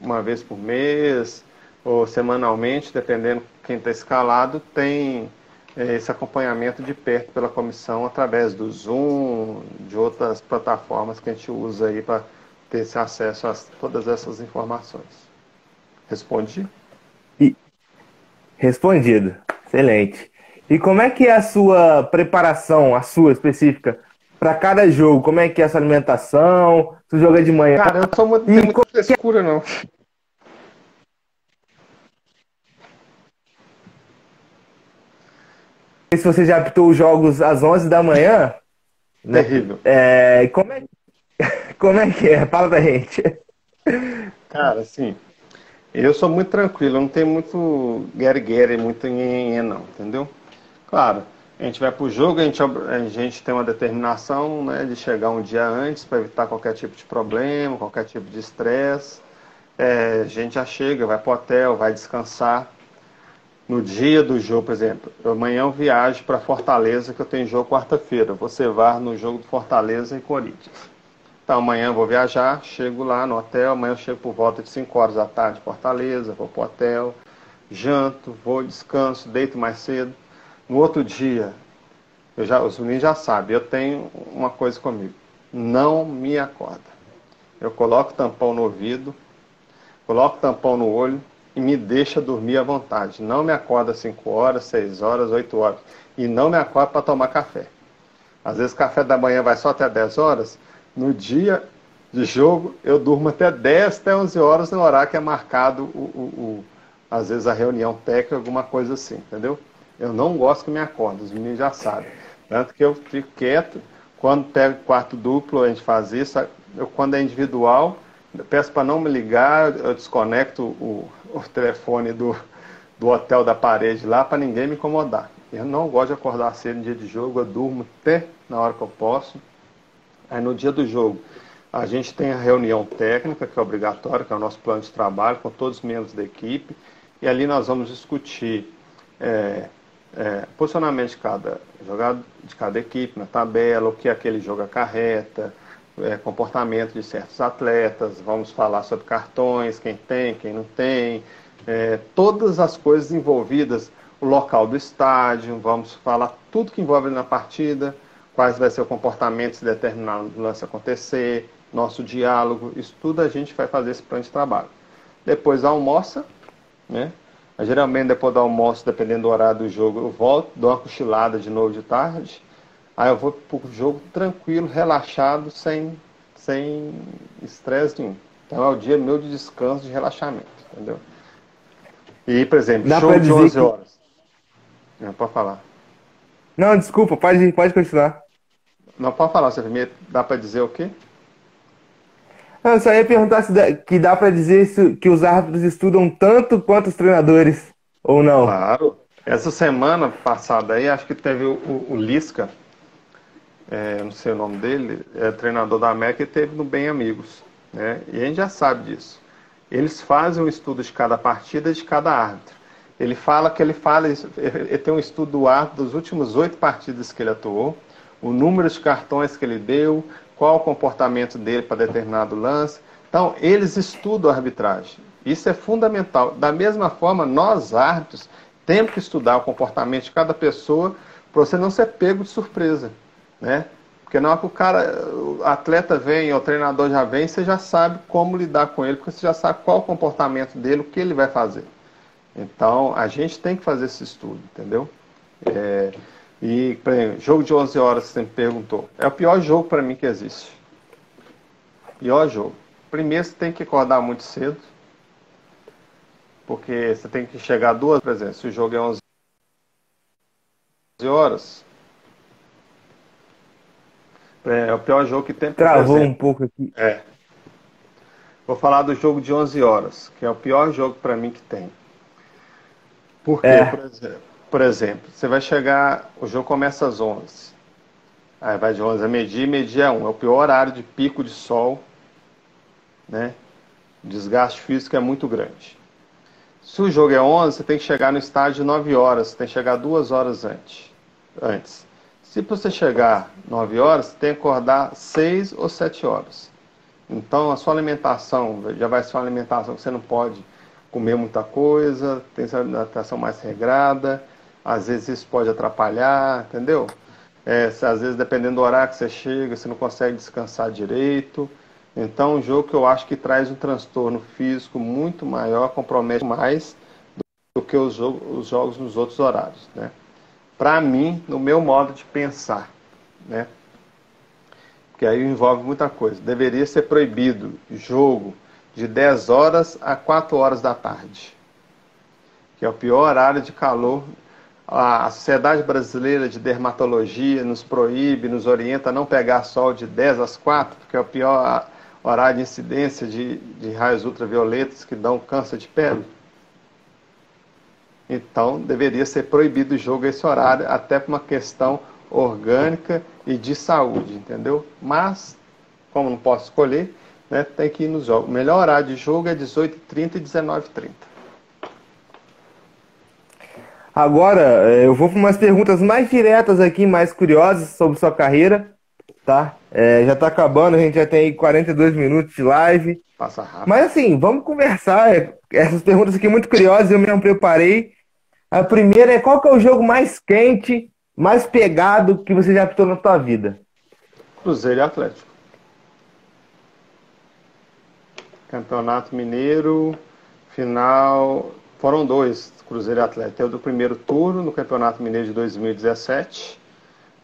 uma vez por mês ou semanalmente, dependendo quem está escalado, tem é, esse acompanhamento de perto pela comissão através do Zoom, de outras plataformas que a gente usa aí para ter esse acesso a todas essas informações. Respondi? Respondido. Excelente. E como é que é a sua preparação, a sua específica, para cada jogo? Como é que é a sua alimentação? Se joga de manhã? Cara, eu sou muito, e muita frescura, não. se você já apitou os jogos às 11 da manhã. Né? Terrível. É, como, é, como é que é? Fala da gente. Cara, assim, eu sou muito tranquilo, não tenho muito guerre-guerre, muito nhenhenhê, não, entendeu? Claro, a gente vai pro jogo, a gente, a gente tem uma determinação né, de chegar um dia antes para evitar qualquer tipo de problema, qualquer tipo de estresse. É, a gente já chega, vai pro hotel, vai descansar no dia do jogo, por exemplo, amanhã eu viajo para Fortaleza, que eu tenho jogo quarta-feira. Você vai no jogo do Fortaleza e Corinthians. Então amanhã eu vou viajar, chego lá no hotel, amanhã eu chego por volta de 5 horas da tarde em Fortaleza, vou para o hotel, janto, vou, descanso, deito mais cedo. No outro dia, já, os meninos já sabem, eu tenho uma coisa comigo. Não me acorda. Eu coloco tampão no ouvido, coloco tampão no olho, e me deixa dormir à vontade. Não me acorda 5 horas, 6 horas, 8 horas. E não me acorda para tomar café. Às vezes café da manhã vai só até 10 horas. No dia de jogo, eu durmo até 10, até 11 horas no horário que é marcado, o, o, o às vezes, a reunião técnica, alguma coisa assim, entendeu? Eu não gosto que me acorde, os meninos já sabem. Tanto que eu fico quieto, quando pego quarto duplo, a gente faz isso. Eu, quando é individual, peço para não me ligar, eu desconecto o, o telefone do, do hotel da parede lá para ninguém me incomodar. Eu não gosto de acordar cedo no dia de jogo, eu durmo até na hora que eu posso. Aí no dia do jogo, a gente tem a reunião técnica, que é obrigatória, que é o nosso plano de trabalho, com todos os membros da equipe, e ali nós vamos discutir é, é, posicionamento de cada jogador, de cada equipe na tabela, o que aquele jogo acarreta, é, comportamento de certos atletas, vamos falar sobre cartões, quem tem, quem não tem, é, todas as coisas envolvidas o local do estádio, vamos falar tudo que envolve na partida, quais vai ser o comportamento se determinado lance acontecer, nosso diálogo, isso tudo a gente vai fazer esse plano de trabalho. Depois almoça, né? Geralmente depois do almoço, dependendo do horário do jogo, eu volto, dou uma cochilada de novo de tarde, aí eu vou para o jogo tranquilo, relaxado, sem sem estresse nenhum. Então é o dia meu de descanso, de relaxamento, entendeu? E, por exemplo, Dá show de 11 que... horas. Não, pode falar. Não, desculpa, pode, pode continuar. Não, pode falar, você primeiro dá para dizer o quê? Eu só ia perguntar se dá, que dá para dizer se, que os árbitros estudam tanto quanto os treinadores, ou não. Claro. Essa semana passada aí, acho que teve o, o Lisca, é, não sei o nome dele, é treinador da América e teve no Bem Amigos. Né? E a gente já sabe disso. Eles fazem um estudo de cada partida de cada árbitro. Ele fala que ele fala, ele tem um estudo do árbitro dos últimos oito partidas que ele atuou, o número de cartões que ele deu, qual o comportamento dele para determinado lance. Então, eles estudam a arbitragem. Isso é fundamental. Da mesma forma, nós árbitros temos que estudar o comportamento de cada pessoa para você não ser pego de surpresa, né? Porque na hora que o cara, o atleta vem, o treinador já vem, você já sabe como lidar com ele, porque você já sabe qual o comportamento dele, o que ele vai fazer. Então, a gente tem que fazer esse estudo, entendeu? É, e, por exemplo, jogo de 11 horas, você me perguntou. É o pior jogo para mim que existe. Pior jogo. Primeiro, você tem que acordar muito cedo, porque você tem que chegar duas, por exemplo, se o jogo é 11 horas, é, é o pior jogo que tem. Travou um pouco aqui. É. Vou falar do jogo de 11 horas, que é o pior jogo para mim que tem. Por quê? É. Por, exemplo, por exemplo, você vai chegar, o jogo começa às 11. Aí vai de 11 a meio-dia, meio-dia a 1. É o pior horário de pico de sol, né? O desgaste físico é muito grande. Se o jogo é 11, você tem que chegar no estádio 9 horas, você tem que chegar duas horas antes. antes. Se você chegar 9 horas, você tem que acordar 6 ou 7 horas. Então a sua alimentação já vai ser uma alimentação que você não pode comer muita coisa, tem essa alimentação mais regrada, às vezes isso pode atrapalhar, entendeu? É, às vezes, dependendo do horário que você chega, você não consegue descansar direito. Então, um jogo que eu acho que traz um transtorno físico muito maior, compromete mais do que os, os jogos nos outros horários, né? Para mim, no meu modo de pensar, né? Porque aí envolve muita coisa. Deveria ser proibido jogo de 10 horas a 4 horas da tarde, que é o pior horário de calor. A Sociedade Brasileira de Dermatologia nos proíbe, nos orienta a não pegar sol de 10 às 4, porque é o pior horário de incidência de, de raios ultravioletas que dão câncer de pele. Então, deveria ser proibido o jogo esse horário, até por uma questão orgânica e de saúde, entendeu? Mas, como não posso escolher, né, tem que ir nos jogos. O melhor horário de jogo é 18h30 e 19h30. Agora, é, eu vou para umas perguntas mais diretas aqui, mais curiosas sobre sua carreira, tá? É, já está acabando, a gente já tem 42 minutos de live. Passa rápido. Mas assim, vamos conversar. Essas perguntas aqui muito curiosas, eu mesmo preparei. A primeira é qual que é o jogo mais quente, mais pegado que você já apitou na sua vida? Cruzeiro e Atlético. Campeonato Mineiro, Final. Foram dois, Cruzeiro e Atlético. Tem o do primeiro turno no Campeonato Mineiro de 2017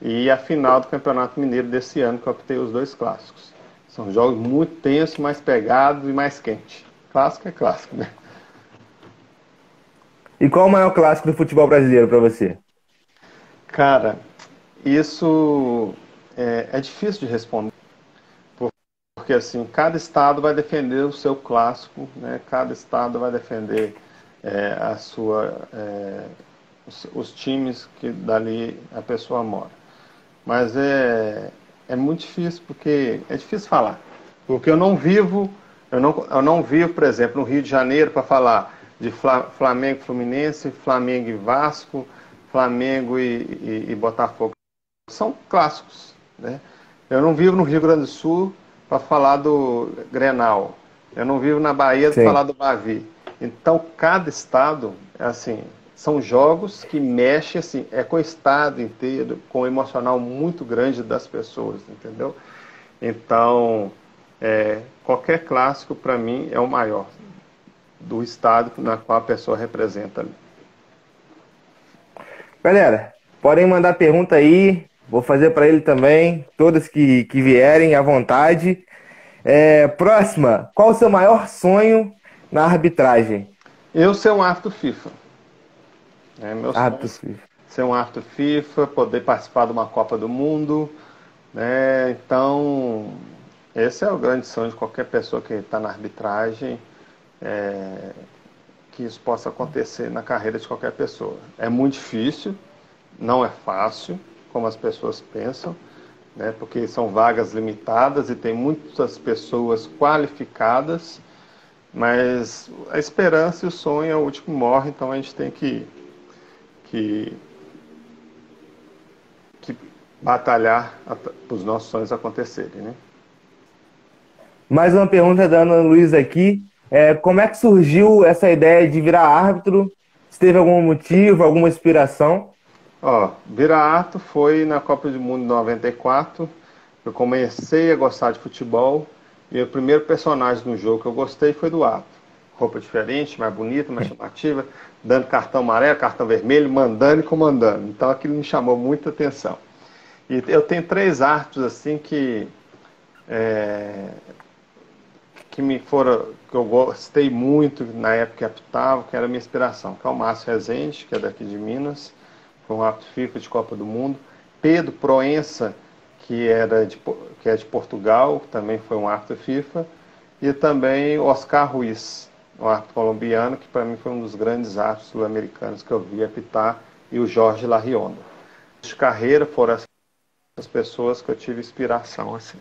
e a final do Campeonato Mineiro desse ano, que eu optei os dois clássicos. São jogos muito tensos, mais pegados e mais quentes. Clássico é clássico, né? E qual o maior clássico do futebol brasileiro para você? Cara, isso é, é, difícil de responder. Porque assim, cada estado vai defender o seu clássico, né? cada estado vai defender é, a sua, é, os, os times que dali a pessoa mora. Mas é, é muito difícil, porque é difícil falar. Porque eu não vivo, eu não, eu não vivo, por exemplo, no Rio de Janeiro para falar de Flamengo Fluminense, Flamengo e Vasco, Flamengo e, e, e, Botafogo. São clássicos. Né? Eu não vivo no Rio Grande do Sul para falar do Grenal. Eu não vivo na Bahia para falar do Bavi. Então, cada estado, é assim, são jogos que mexem assim, é com o estado inteiro, com o emocional muito grande das pessoas, entendeu? Então, é, qualquer clássico para mim é o maior do estado na qual a pessoa representa. Galera, podem mandar pergunta aí, vou fazer para ele também, todas que, que vierem à vontade. É, próxima, qual o seu maior sonho na arbitragem? Eu ser um árbitro FIFA. É, meu árbitro FIFA. Ser um árbitro FIFA, poder participar de uma Copa do Mundo. Né? Então, esse é o grande sonho de qualquer pessoa que está na arbitragem. É, que isso possa acontecer na carreira de qualquer pessoa. É muito difícil, não é fácil, como as pessoas pensam, né? porque são vagas limitadas e tem muitas pessoas qualificadas, mas a esperança e o sonho é o último morre, então a gente tem que que, que batalhar para os nossos sonhos acontecerem, né? Mais uma pergunta da Ana Luiz aqui. É, como é que surgiu essa ideia de virar árbitro? Se teve algum motivo, alguma inspiração? Ó, virar árbitro foi na Copa do Mundo de 94. Eu comecei a gostar de futebol e o primeiro personagem no jogo que eu gostei foi do árbitro roupa diferente, mais bonita, mais chamativa, dando cartão amarelo, cartão vermelho, mandando e comandando. Então aquilo me chamou muita atenção. E eu tenho três artes assim que é, que me foram que eu gostei muito na época que apitava, que era a minha inspiração, que é o Márcio Rezende, que é daqui de Minas, foi um árbitro FIFA de Copa do Mundo, Pedro Proença, que era de, que é de Portugal, também foi um árbitro FIFA, e também Oscar Ruiz, um árbitro colombiano, que para mim foi um dos grandes árbitros sul-americanos que eu vi apitar, e o Jorge Larrionda. De carreira foram as pessoas que eu tive inspiração assim.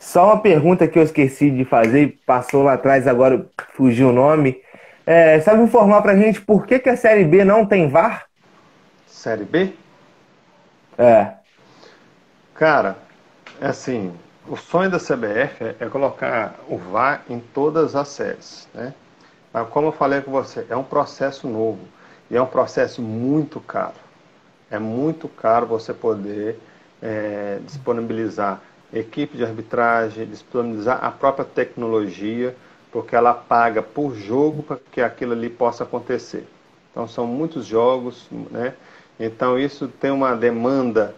Só uma pergunta que eu esqueci de fazer, passou lá atrás, agora fugiu o nome. É, sabe informar pra gente por que, que a Série B não tem VAR? Série B? É. Cara, é assim, o sonho da CBF é, é, colocar o VAR em todas as séries, né? Mas como eu falei com você, é um processo novo e é um processo muito caro. É muito caro você poder é, disponibilizar equipe de arbitragem, disponibilizar a própria tecnologia, porque ela paga por jogo para que aquilo ali possa acontecer. Então são muitos jogos, né? Então isso tem uma demanda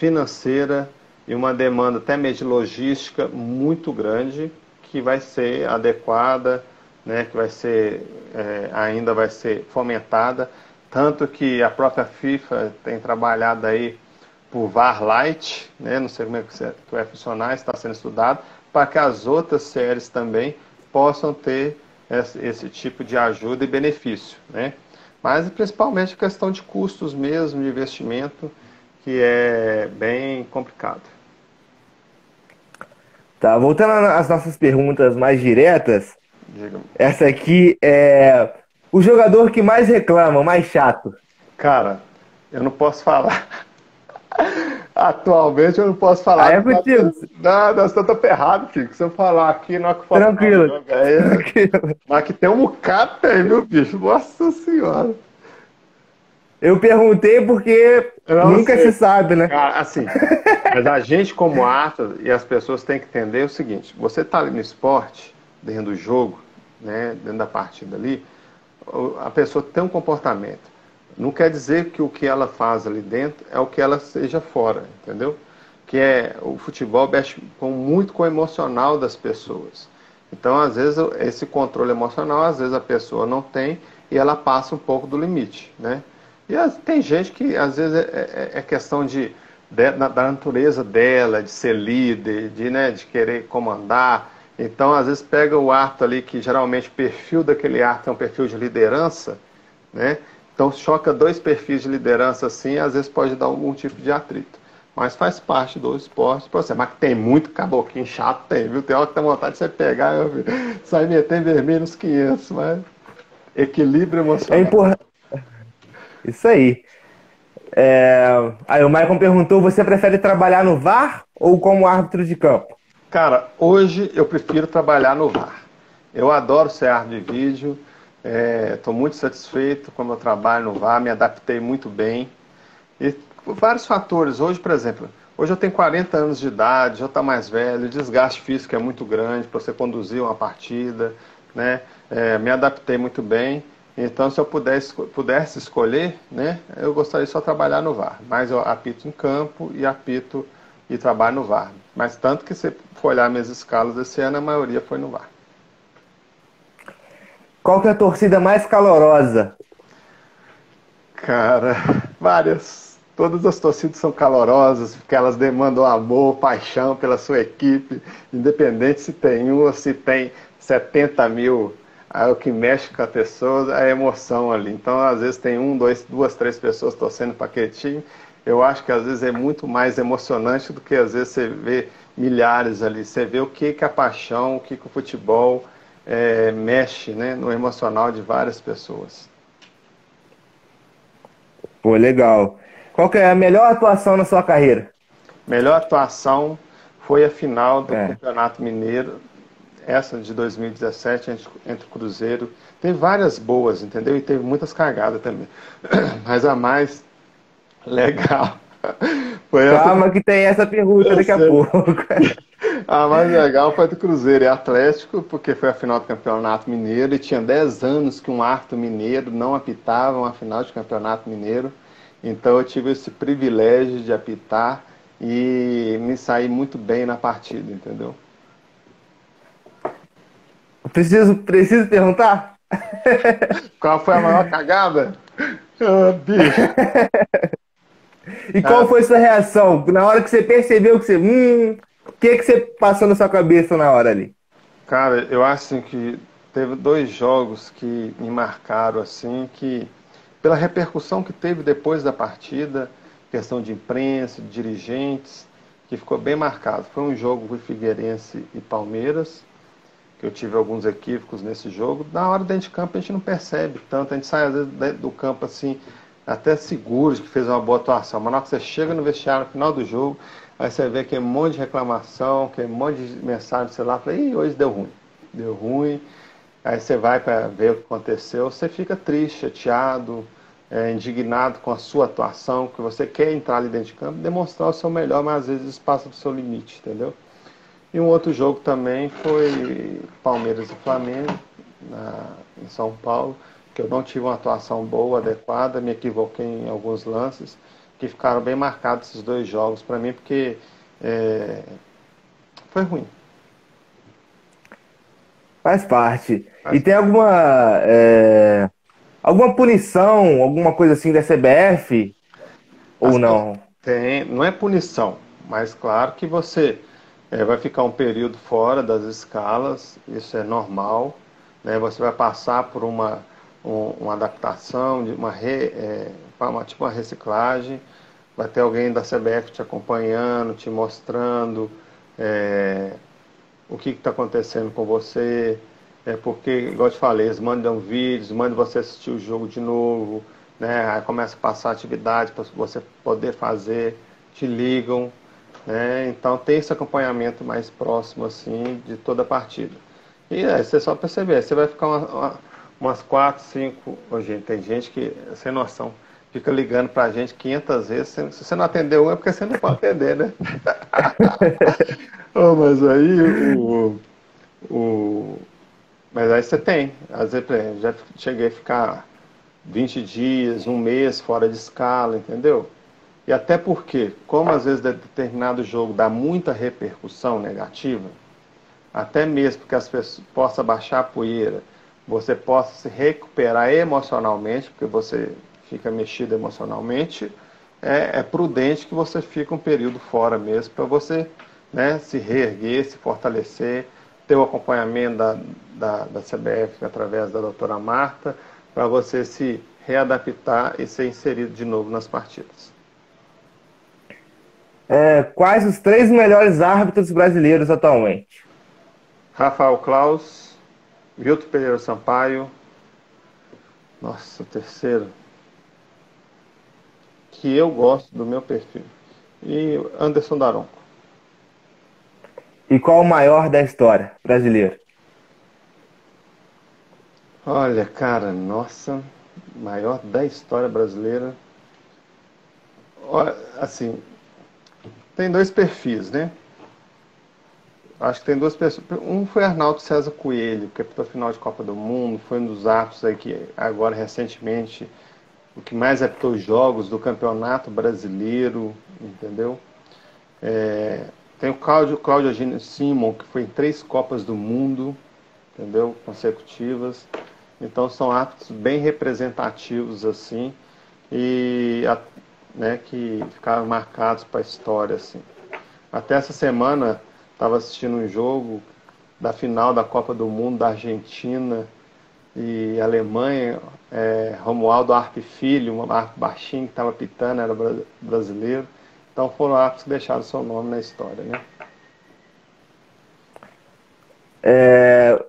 financeira e uma demanda até mesmo de logística muito grande que vai ser adequada, né, que vai ser é, ainda vai ser fomentada, tanto que a própria FIFA tem trabalhado aí por VAR Light, né, não sei como é que vai funcionar, está sendo estudado, para que as outras séries também possam ter esse, esse tipo de ajuda e benefício, né? Mas principalmente questão de custos mesmo, de investimento, que é bem complicado. Tá, voltando às nossas perguntas mais diretas, essa aqui é o jogador que mais reclama, mais chato. Cara, eu não posso falar. Atualmente eu não posso falar. Ah, é contigo. Não, nós estamos ferrados, Kiko. Se eu falar aqui, não é que falo. Tranquilo. É, Tranquilo. Mas que tem um bocado aí, viu, bicho? Nossa senhora. Eu perguntei porque nunca sei. se sabe, né? Cara, assim, mas a gente como atleta e as pessoas têm que entender o seguinte, você está ali no esporte, dentro do jogo, né, dentro da partida ali, a pessoa tem um comportamento. Não quer dizer que o que ela faz ali dentro é o que ela seja fora, entendeu? Que é o futebol mexe com, muito com o emocional das pessoas. Então, às vezes, esse controle emocional, às vezes a pessoa não tem e ela passa um pouco do limite, né? E tem gente que, às vezes, é, é, é questão de, de, da natureza dela, de ser líder, de, né, de querer comandar. Então, às vezes, pega o árbitro ali, que geralmente o perfil daquele árbitro é um perfil de liderança, né? Então, choca dois perfis de liderança assim, às vezes pode dar algum tipo de atrito. Mas faz parte do esporte você. Mas tem muito caboclinho chato, tem, viu? Tem hora que tem vontade de você pegar, meu sai meter vermelho nos 500, mas equilíbrio emocional. É importante. Isso aí. É... Aí o Maicon perguntou: você prefere trabalhar no VAR ou como árbitro de campo? Cara, hoje eu prefiro trabalhar no VAR. Eu adoro ser árbitro de vídeo. Estou é, muito satisfeito com o meu trabalho no VAR, me adaptei muito bem. E vários fatores. Hoje, por exemplo, hoje eu tenho 40 anos de idade, já está mais velho, o desgaste físico é muito grande para você conduzir uma partida. Né? É, me adaptei muito bem. Então, se eu pudesse, pudesse escolher, né, eu gostaria de só trabalhar no VAR. Mas eu apito em campo e apito e trabalho no VAR. Mas tanto que se for olhar minhas escalas esse ano, a maioria foi no VAR. Qual que é a torcida mais calorosa? Cara, várias. Todas as torcidas são calorosas, porque elas demandam amor, paixão pela sua equipe, independente se tem um ou se tem 70 mil. Aí o que mexe com a pessoa é a emoção ali. Então, às vezes, tem um, dois, duas, três pessoas torcendo para aquele time. Eu acho que às vezes é muito mais emocionante do que às vezes você vê milhares ali. Você vê o que, que a paixão, o que, que o futebol é, mexe né, no emocional de várias pessoas. Pô, legal. Qual que é a melhor atuação na sua carreira? Melhor atuação foi a final do é. Campeonato Mineiro, essa de 2017 entre, entre o Cruzeiro. Tem várias boas, entendeu? E teve muitas cagadas também. Mas a mais legal foi Calma essa... que tem essa pergunta daqui a pouco. A mais legal foi do Cruzeiro e Atlético, porque foi a final do Campeonato Mineiro e tinha 10 anos que um árbitro mineiro não apitava uma final de Campeonato Mineiro. Então eu tive esse privilégio de apitar e me saí muito bem na partida, entendeu? Preciso, preciso perguntar? Qual foi a maior cagada? Oh, bicho. e qual ah. foi sua reação? Na hora que você percebeu que você. Hum, o que, que você passou na sua cabeça na hora ali? Cara, eu acho assim, que teve dois jogos que me marcaram assim, que pela repercussão que teve depois da partida, questão de imprensa, de dirigentes, que ficou bem marcado. Foi um jogo com Figueirense e Palmeiras, que eu tive alguns equívocos nesse jogo. Na hora dentro de campo a gente não percebe tanto, a gente sai às vezes do campo assim, até seguro de que fez uma boa atuação. Mas na hora que você chega no vestiário no final do jogo, Aí você vê aquele monte de reclamação, aquele monte de mensagem no celular, fala, Ih, hoje deu ruim. Deu ruim. Aí você vai para ver o que aconteceu, você fica triste, chateado, é, indignado com a sua atuação, que você quer entrar ali dentro de campo, demonstrar o seu melhor, mas às vezes passa do seu limite, entendeu? E um outro jogo também foi Palmeiras e Flamengo, na, em São Paulo, que eu não tive uma atuação boa, adequada, me equivoquei em alguns lances que ficaram bem marcados esses dois jogos para mim, porque é, foi ruim. Faz parte. Faz e tem alguma é, alguma punição, alguma coisa assim da CBF? Ou não? Tem, não é punição, mas claro que você é, vai ficar um período fora das escalas, isso é normal. Né? Você vai passar por uma, um, uma adaptação, uma, re, é, uma, tipo uma reciclagem vai ter alguém da CBF te acompanhando, te mostrando é, o que está acontecendo com você. É porque, igual eu te falei, eles mandam vídeos, mandam você assistir o jogo de novo, né? Aí começa a passar atividade para você poder fazer, te ligam, né? Então tem esse acompanhamento mais próximo assim de toda a partida. E aí você só perceber, você vai ficar uma, uma, umas quatro, cinco, oh, gente, tem gente que, sem noção, fica ligando pra gente 500 vezes. Se você não atendeu um, é porque você não pode atender, né? oh, mas aí o, o, Mas aí você tem. Às vezes, já cheguei a ficar 20 dias, um mês fora de escala, entendeu? E até porque, como às vezes determinado jogo dá muita repercussão negativa, até mesmo que as pessoas possam baixar a poeira, você possa se recuperar emocionalmente, porque você fica mexido emocionalmente, é, é prudente que você fique um período fora mesmo, para você né, se reerguer, se fortalecer, ter o acompanhamento da, da, da CBF através da doutora Marta, para você se readaptar e ser inserido de novo nas partidas. É, quais os três melhores árbitros brasileiros atualmente? Rafael Klaus, Milton Pereira Sampaio, nossa, o terceiro, que eu gosto do meu perfil, e Anderson Daronco. E qual o maior da história brasileira? Olha, cara, nossa, maior da história brasileira. Olha, assim, tem dois perfis, né? Acho que tem duas pessoas. Um foi Arnaldo César Coelho, que é final de Copa do Mundo, foi um dos atos aí que agora recentemente o que mais apitou jogos do Campeonato Brasileiro, entendeu? É, tem o Cláudio, Cláudio Agino Simon, que foi em três Copas do Mundo, entendeu? Consecutivas. Então são atos bem representativos assim e né, que ficaram marcados para a história assim. Até essa semana estava assistindo um jogo da final da Copa do Mundo da Argentina e Alemanha, é, Romualdo Arpe Filho, um arco baixinho que estava pitando, era brasileiro. Então foram arcos que deixaram seu nome na história, né? É,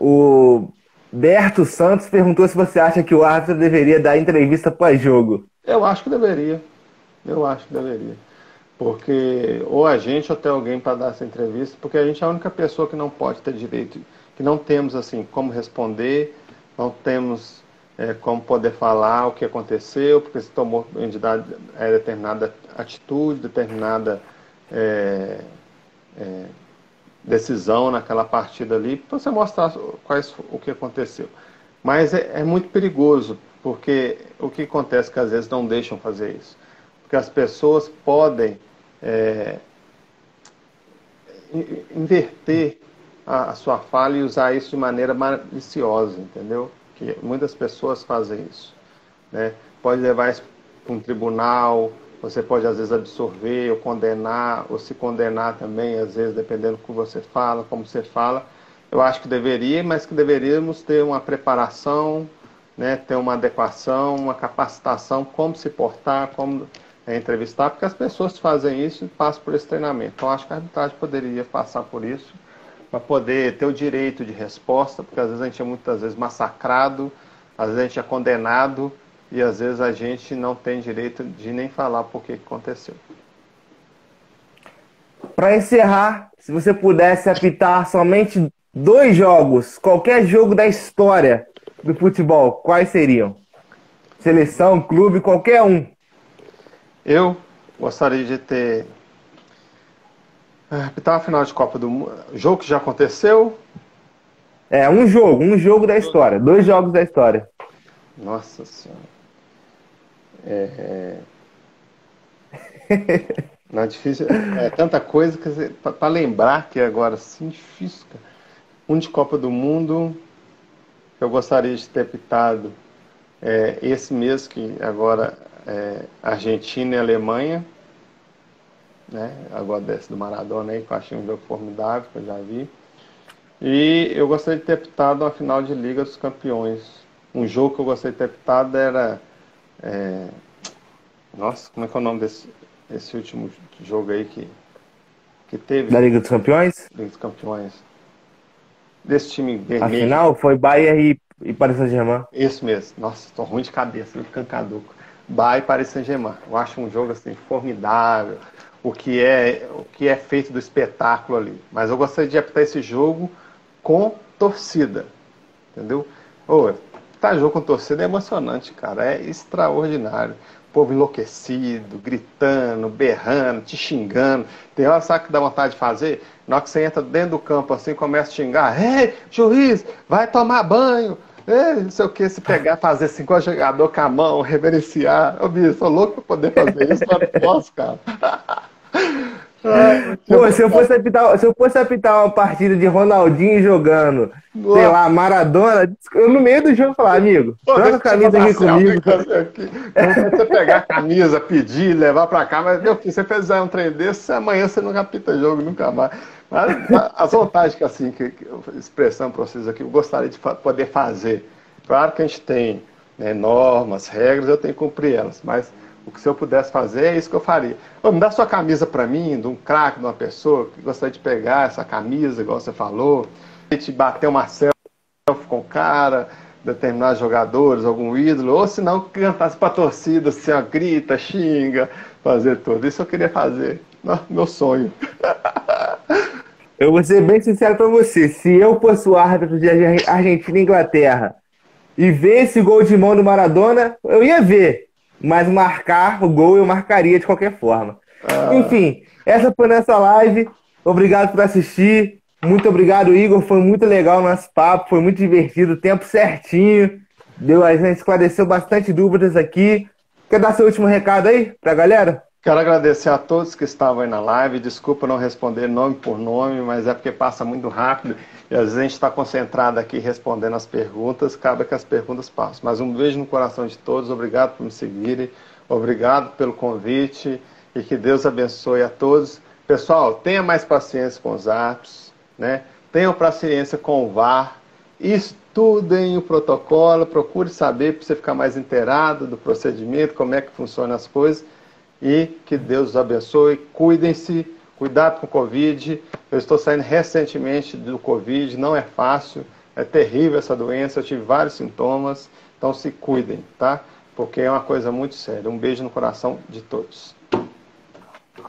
o Berto Santos perguntou se você acha que o árbitro deveria dar entrevista pós-jogo. Eu acho que deveria. Eu acho que deveria. Porque ou a gente ou tem alguém para dar essa entrevista, porque a gente é a única pessoa que não pode ter direito, que não temos assim como responder, não temos é, como poder falar o que aconteceu, porque se tomou é, determinada atitude, determinada é, é decisão naquela partida ali, para você mostrar quais, o que aconteceu. Mas é, é, muito perigoso, porque o que acontece é que às vezes não deixam fazer isso. Porque as pessoas podem é, inverter a, a, sua fala e usar isso de maneira maliciosa, entendeu? Que muitas pessoas fazem isso. Né? Pode levar isso para um tribunal, você pode às vezes absorver ou condenar, ou se condenar também, às vezes, dependendo do que você fala, como você fala. Eu acho que deveria, mas que deveríamos ter uma preparação, né, ter uma adequação, uma capacitação, como se portar, como é, entrevistar, porque as pessoas fazem isso e passam por esse treinamento. Então, acho que a arbitragem poderia passar por isso, para poder ter o direito de resposta, porque às vezes a gente é muitas vezes massacrado, às vezes a gente é condenado e às vezes a gente não tem direito de nem falar por que aconteceu. Para encerrar, se você pudesse apitar somente dois jogos, qualquer jogo da história do futebol, quais seriam? Seleção, clube, qualquer um. Eu gostaria de ter apitar a final de Copa do Mundo. Jogo que já aconteceu? É, um jogo, um jogo da história, dois jogos da história. Nossa Senhora. É, é... Não é difícil. É tanta coisa que para lembrar que agora sim difícil. Cara. Um de Copa do Mundo eu gostaria de ter pitado é, esse mês que agora é Argentina e Alemanha, né? Agora desse do Maradona aí que eu achei um jogo formidável que eu já vi. E eu gostaria de ter pitado a final de Liga dos Campeões. Um jogo que eu gostaria de ter pitado era é... Nossa, como é que é o nome desse, desse último jogo aí que, que teve? Da Liga dos Campeões? Liga dos Campeões. Desse time vermelho. A final foi Bayern e, e Paris Saint-Germain. Isso mesmo. Nossa, tô ruim de cabeça, ficando caduco. Bayern e Paris Saint-Germain. Eu acho um jogo assim formidável. O que é o que é feito do espetáculo ali. Mas eu gostaria de apitar esse jogo com torcida. Entendeu? Ô, Tá jogo com torcida é emocionante, cara. É extraordinário. Povo enlouquecido, gritando, berrando, te xingando. Tem hora, sabe que dá vontade de fazer? Na hora que você entra dentro do campo assim, começa a xingar, ei, juiz, vai tomar banho, ei, não sei o que, se pegar, fazer assim com o jogador com a mão, reverenciar. Ô, bicho, sou louco pra poder fazer isso, mas não posso, cara. Pô, se eu, fosse apitar, se eu fosse apitar uma partida de Ronaldinho jogando, Nossa. sei lá, Maradona, eu no meio do jogo falar, amigo, Pô, troca a camisa aqui comigo. Aqui. Não você pegar a camisa, pedir, levar pra cá, mas meu filho, você fizer um trem desse, amanhã você não apita jogo nunca mais. Mas as vantagens que assim, que, que expressão para vocês aqui, eu gostaria de poder fazer. Claro que a gente tem né, normas, regras, eu tenho que cumprir elas, mas o que se eu pudesse fazer é isso que eu faria. Ô, me dá sua camisa para mim, de um craque, de uma pessoa que gostaria de pegar essa camisa, igual você falou, te bater uma selfie com o cara, determinados jogadores, algum ídolo, ou se não, cantasse a torcida, assim, ó, grita, xinga, fazer tudo. Isso eu queria fazer. Meu sonho. Eu vou ser bem sincero para você. Se eu fosse o árbitro de Argentina e Inglaterra e ver esse gol de mão do Maradona, eu ia ver mas marcar o gol eu marcaria de qualquer forma. Ah. Enfim, essa foi nossa live. Obrigado por assistir. Muito obrigado, Igor. Foi muito legal o nosso papo, foi muito divertido, tempo certinho. Deu, a gente esclareceu bastante dúvidas aqui. Quer dar seu último recado aí pra galera? Quero agradecer a todos que estavam aí na live. Desculpa não responder nome por nome, mas é porque passa muito rápido. E às vezes a gente está concentrado aqui respondendo as perguntas, cabe que as perguntas passem. Mas um beijo no coração de todos, obrigado por me seguirem, obrigado pelo convite e que Deus abençoe a todos. Pessoal, tenha mais paciência com os apps, né? tenham paciência com o VAR, estudem o protocolo, procure saber para você ficar mais inteirado do procedimento, como é que funcionam as coisas e que Deus os abençoe, cuidem-se Cuidado com o Covid. Eu estou saindo recentemente do Covid, não é fácil, é terrível essa doença, eu tive vários sintomas, então se cuidem, tá? Porque é uma coisa muito séria. Um beijo no coração de todos.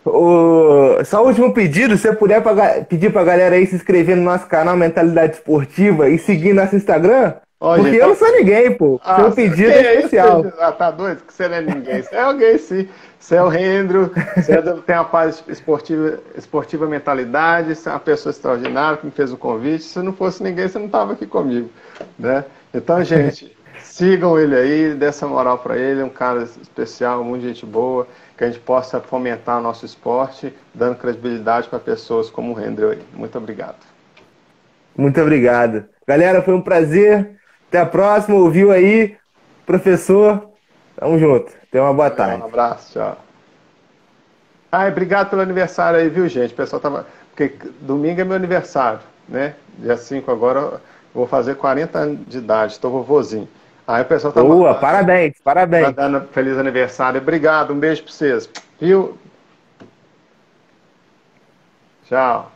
O... Só o último pedido, se você puder pra... pedir pra galera aí se inscrever no nosso canal Mentalidade Esportiva e seguir nosso Instagram, porque gente, eu não sou ninguém, pô. Ah, Seu pedido é, é especial. Ah, tá doido? Que você não é ninguém. Você é alguém, sim. Você é o Rendro, você é tem uma paz esportiva, esportiva mentalidade, você é uma pessoa extraordinária que me fez o convite. Se não fosse ninguém, você não estava aqui comigo. Né? Então, gente, sigam ele aí, dê essa moral para ele, é um cara especial, muito gente boa, que a gente possa fomentar o nosso esporte, dando credibilidade para pessoas como o Rendro aí. Muito obrigado. Muito obrigado. Galera, foi um prazer. Até a próxima. Ouviu aí, professor? Tamo junto. Tenha uma boa tarde. Um abraço, tchau. Ai, obrigado pelo aniversário aí, viu, gente? O pessoal tava. Porque domingo é meu aniversário, né? Dia 5 agora eu vou fazer 40 anos de idade, estou vovozinho. Aí o pessoal tá. Boa, parabéns, parabéns. Tá dando feliz aniversário. Obrigado, um beijo pra vocês. Viu? Tchau.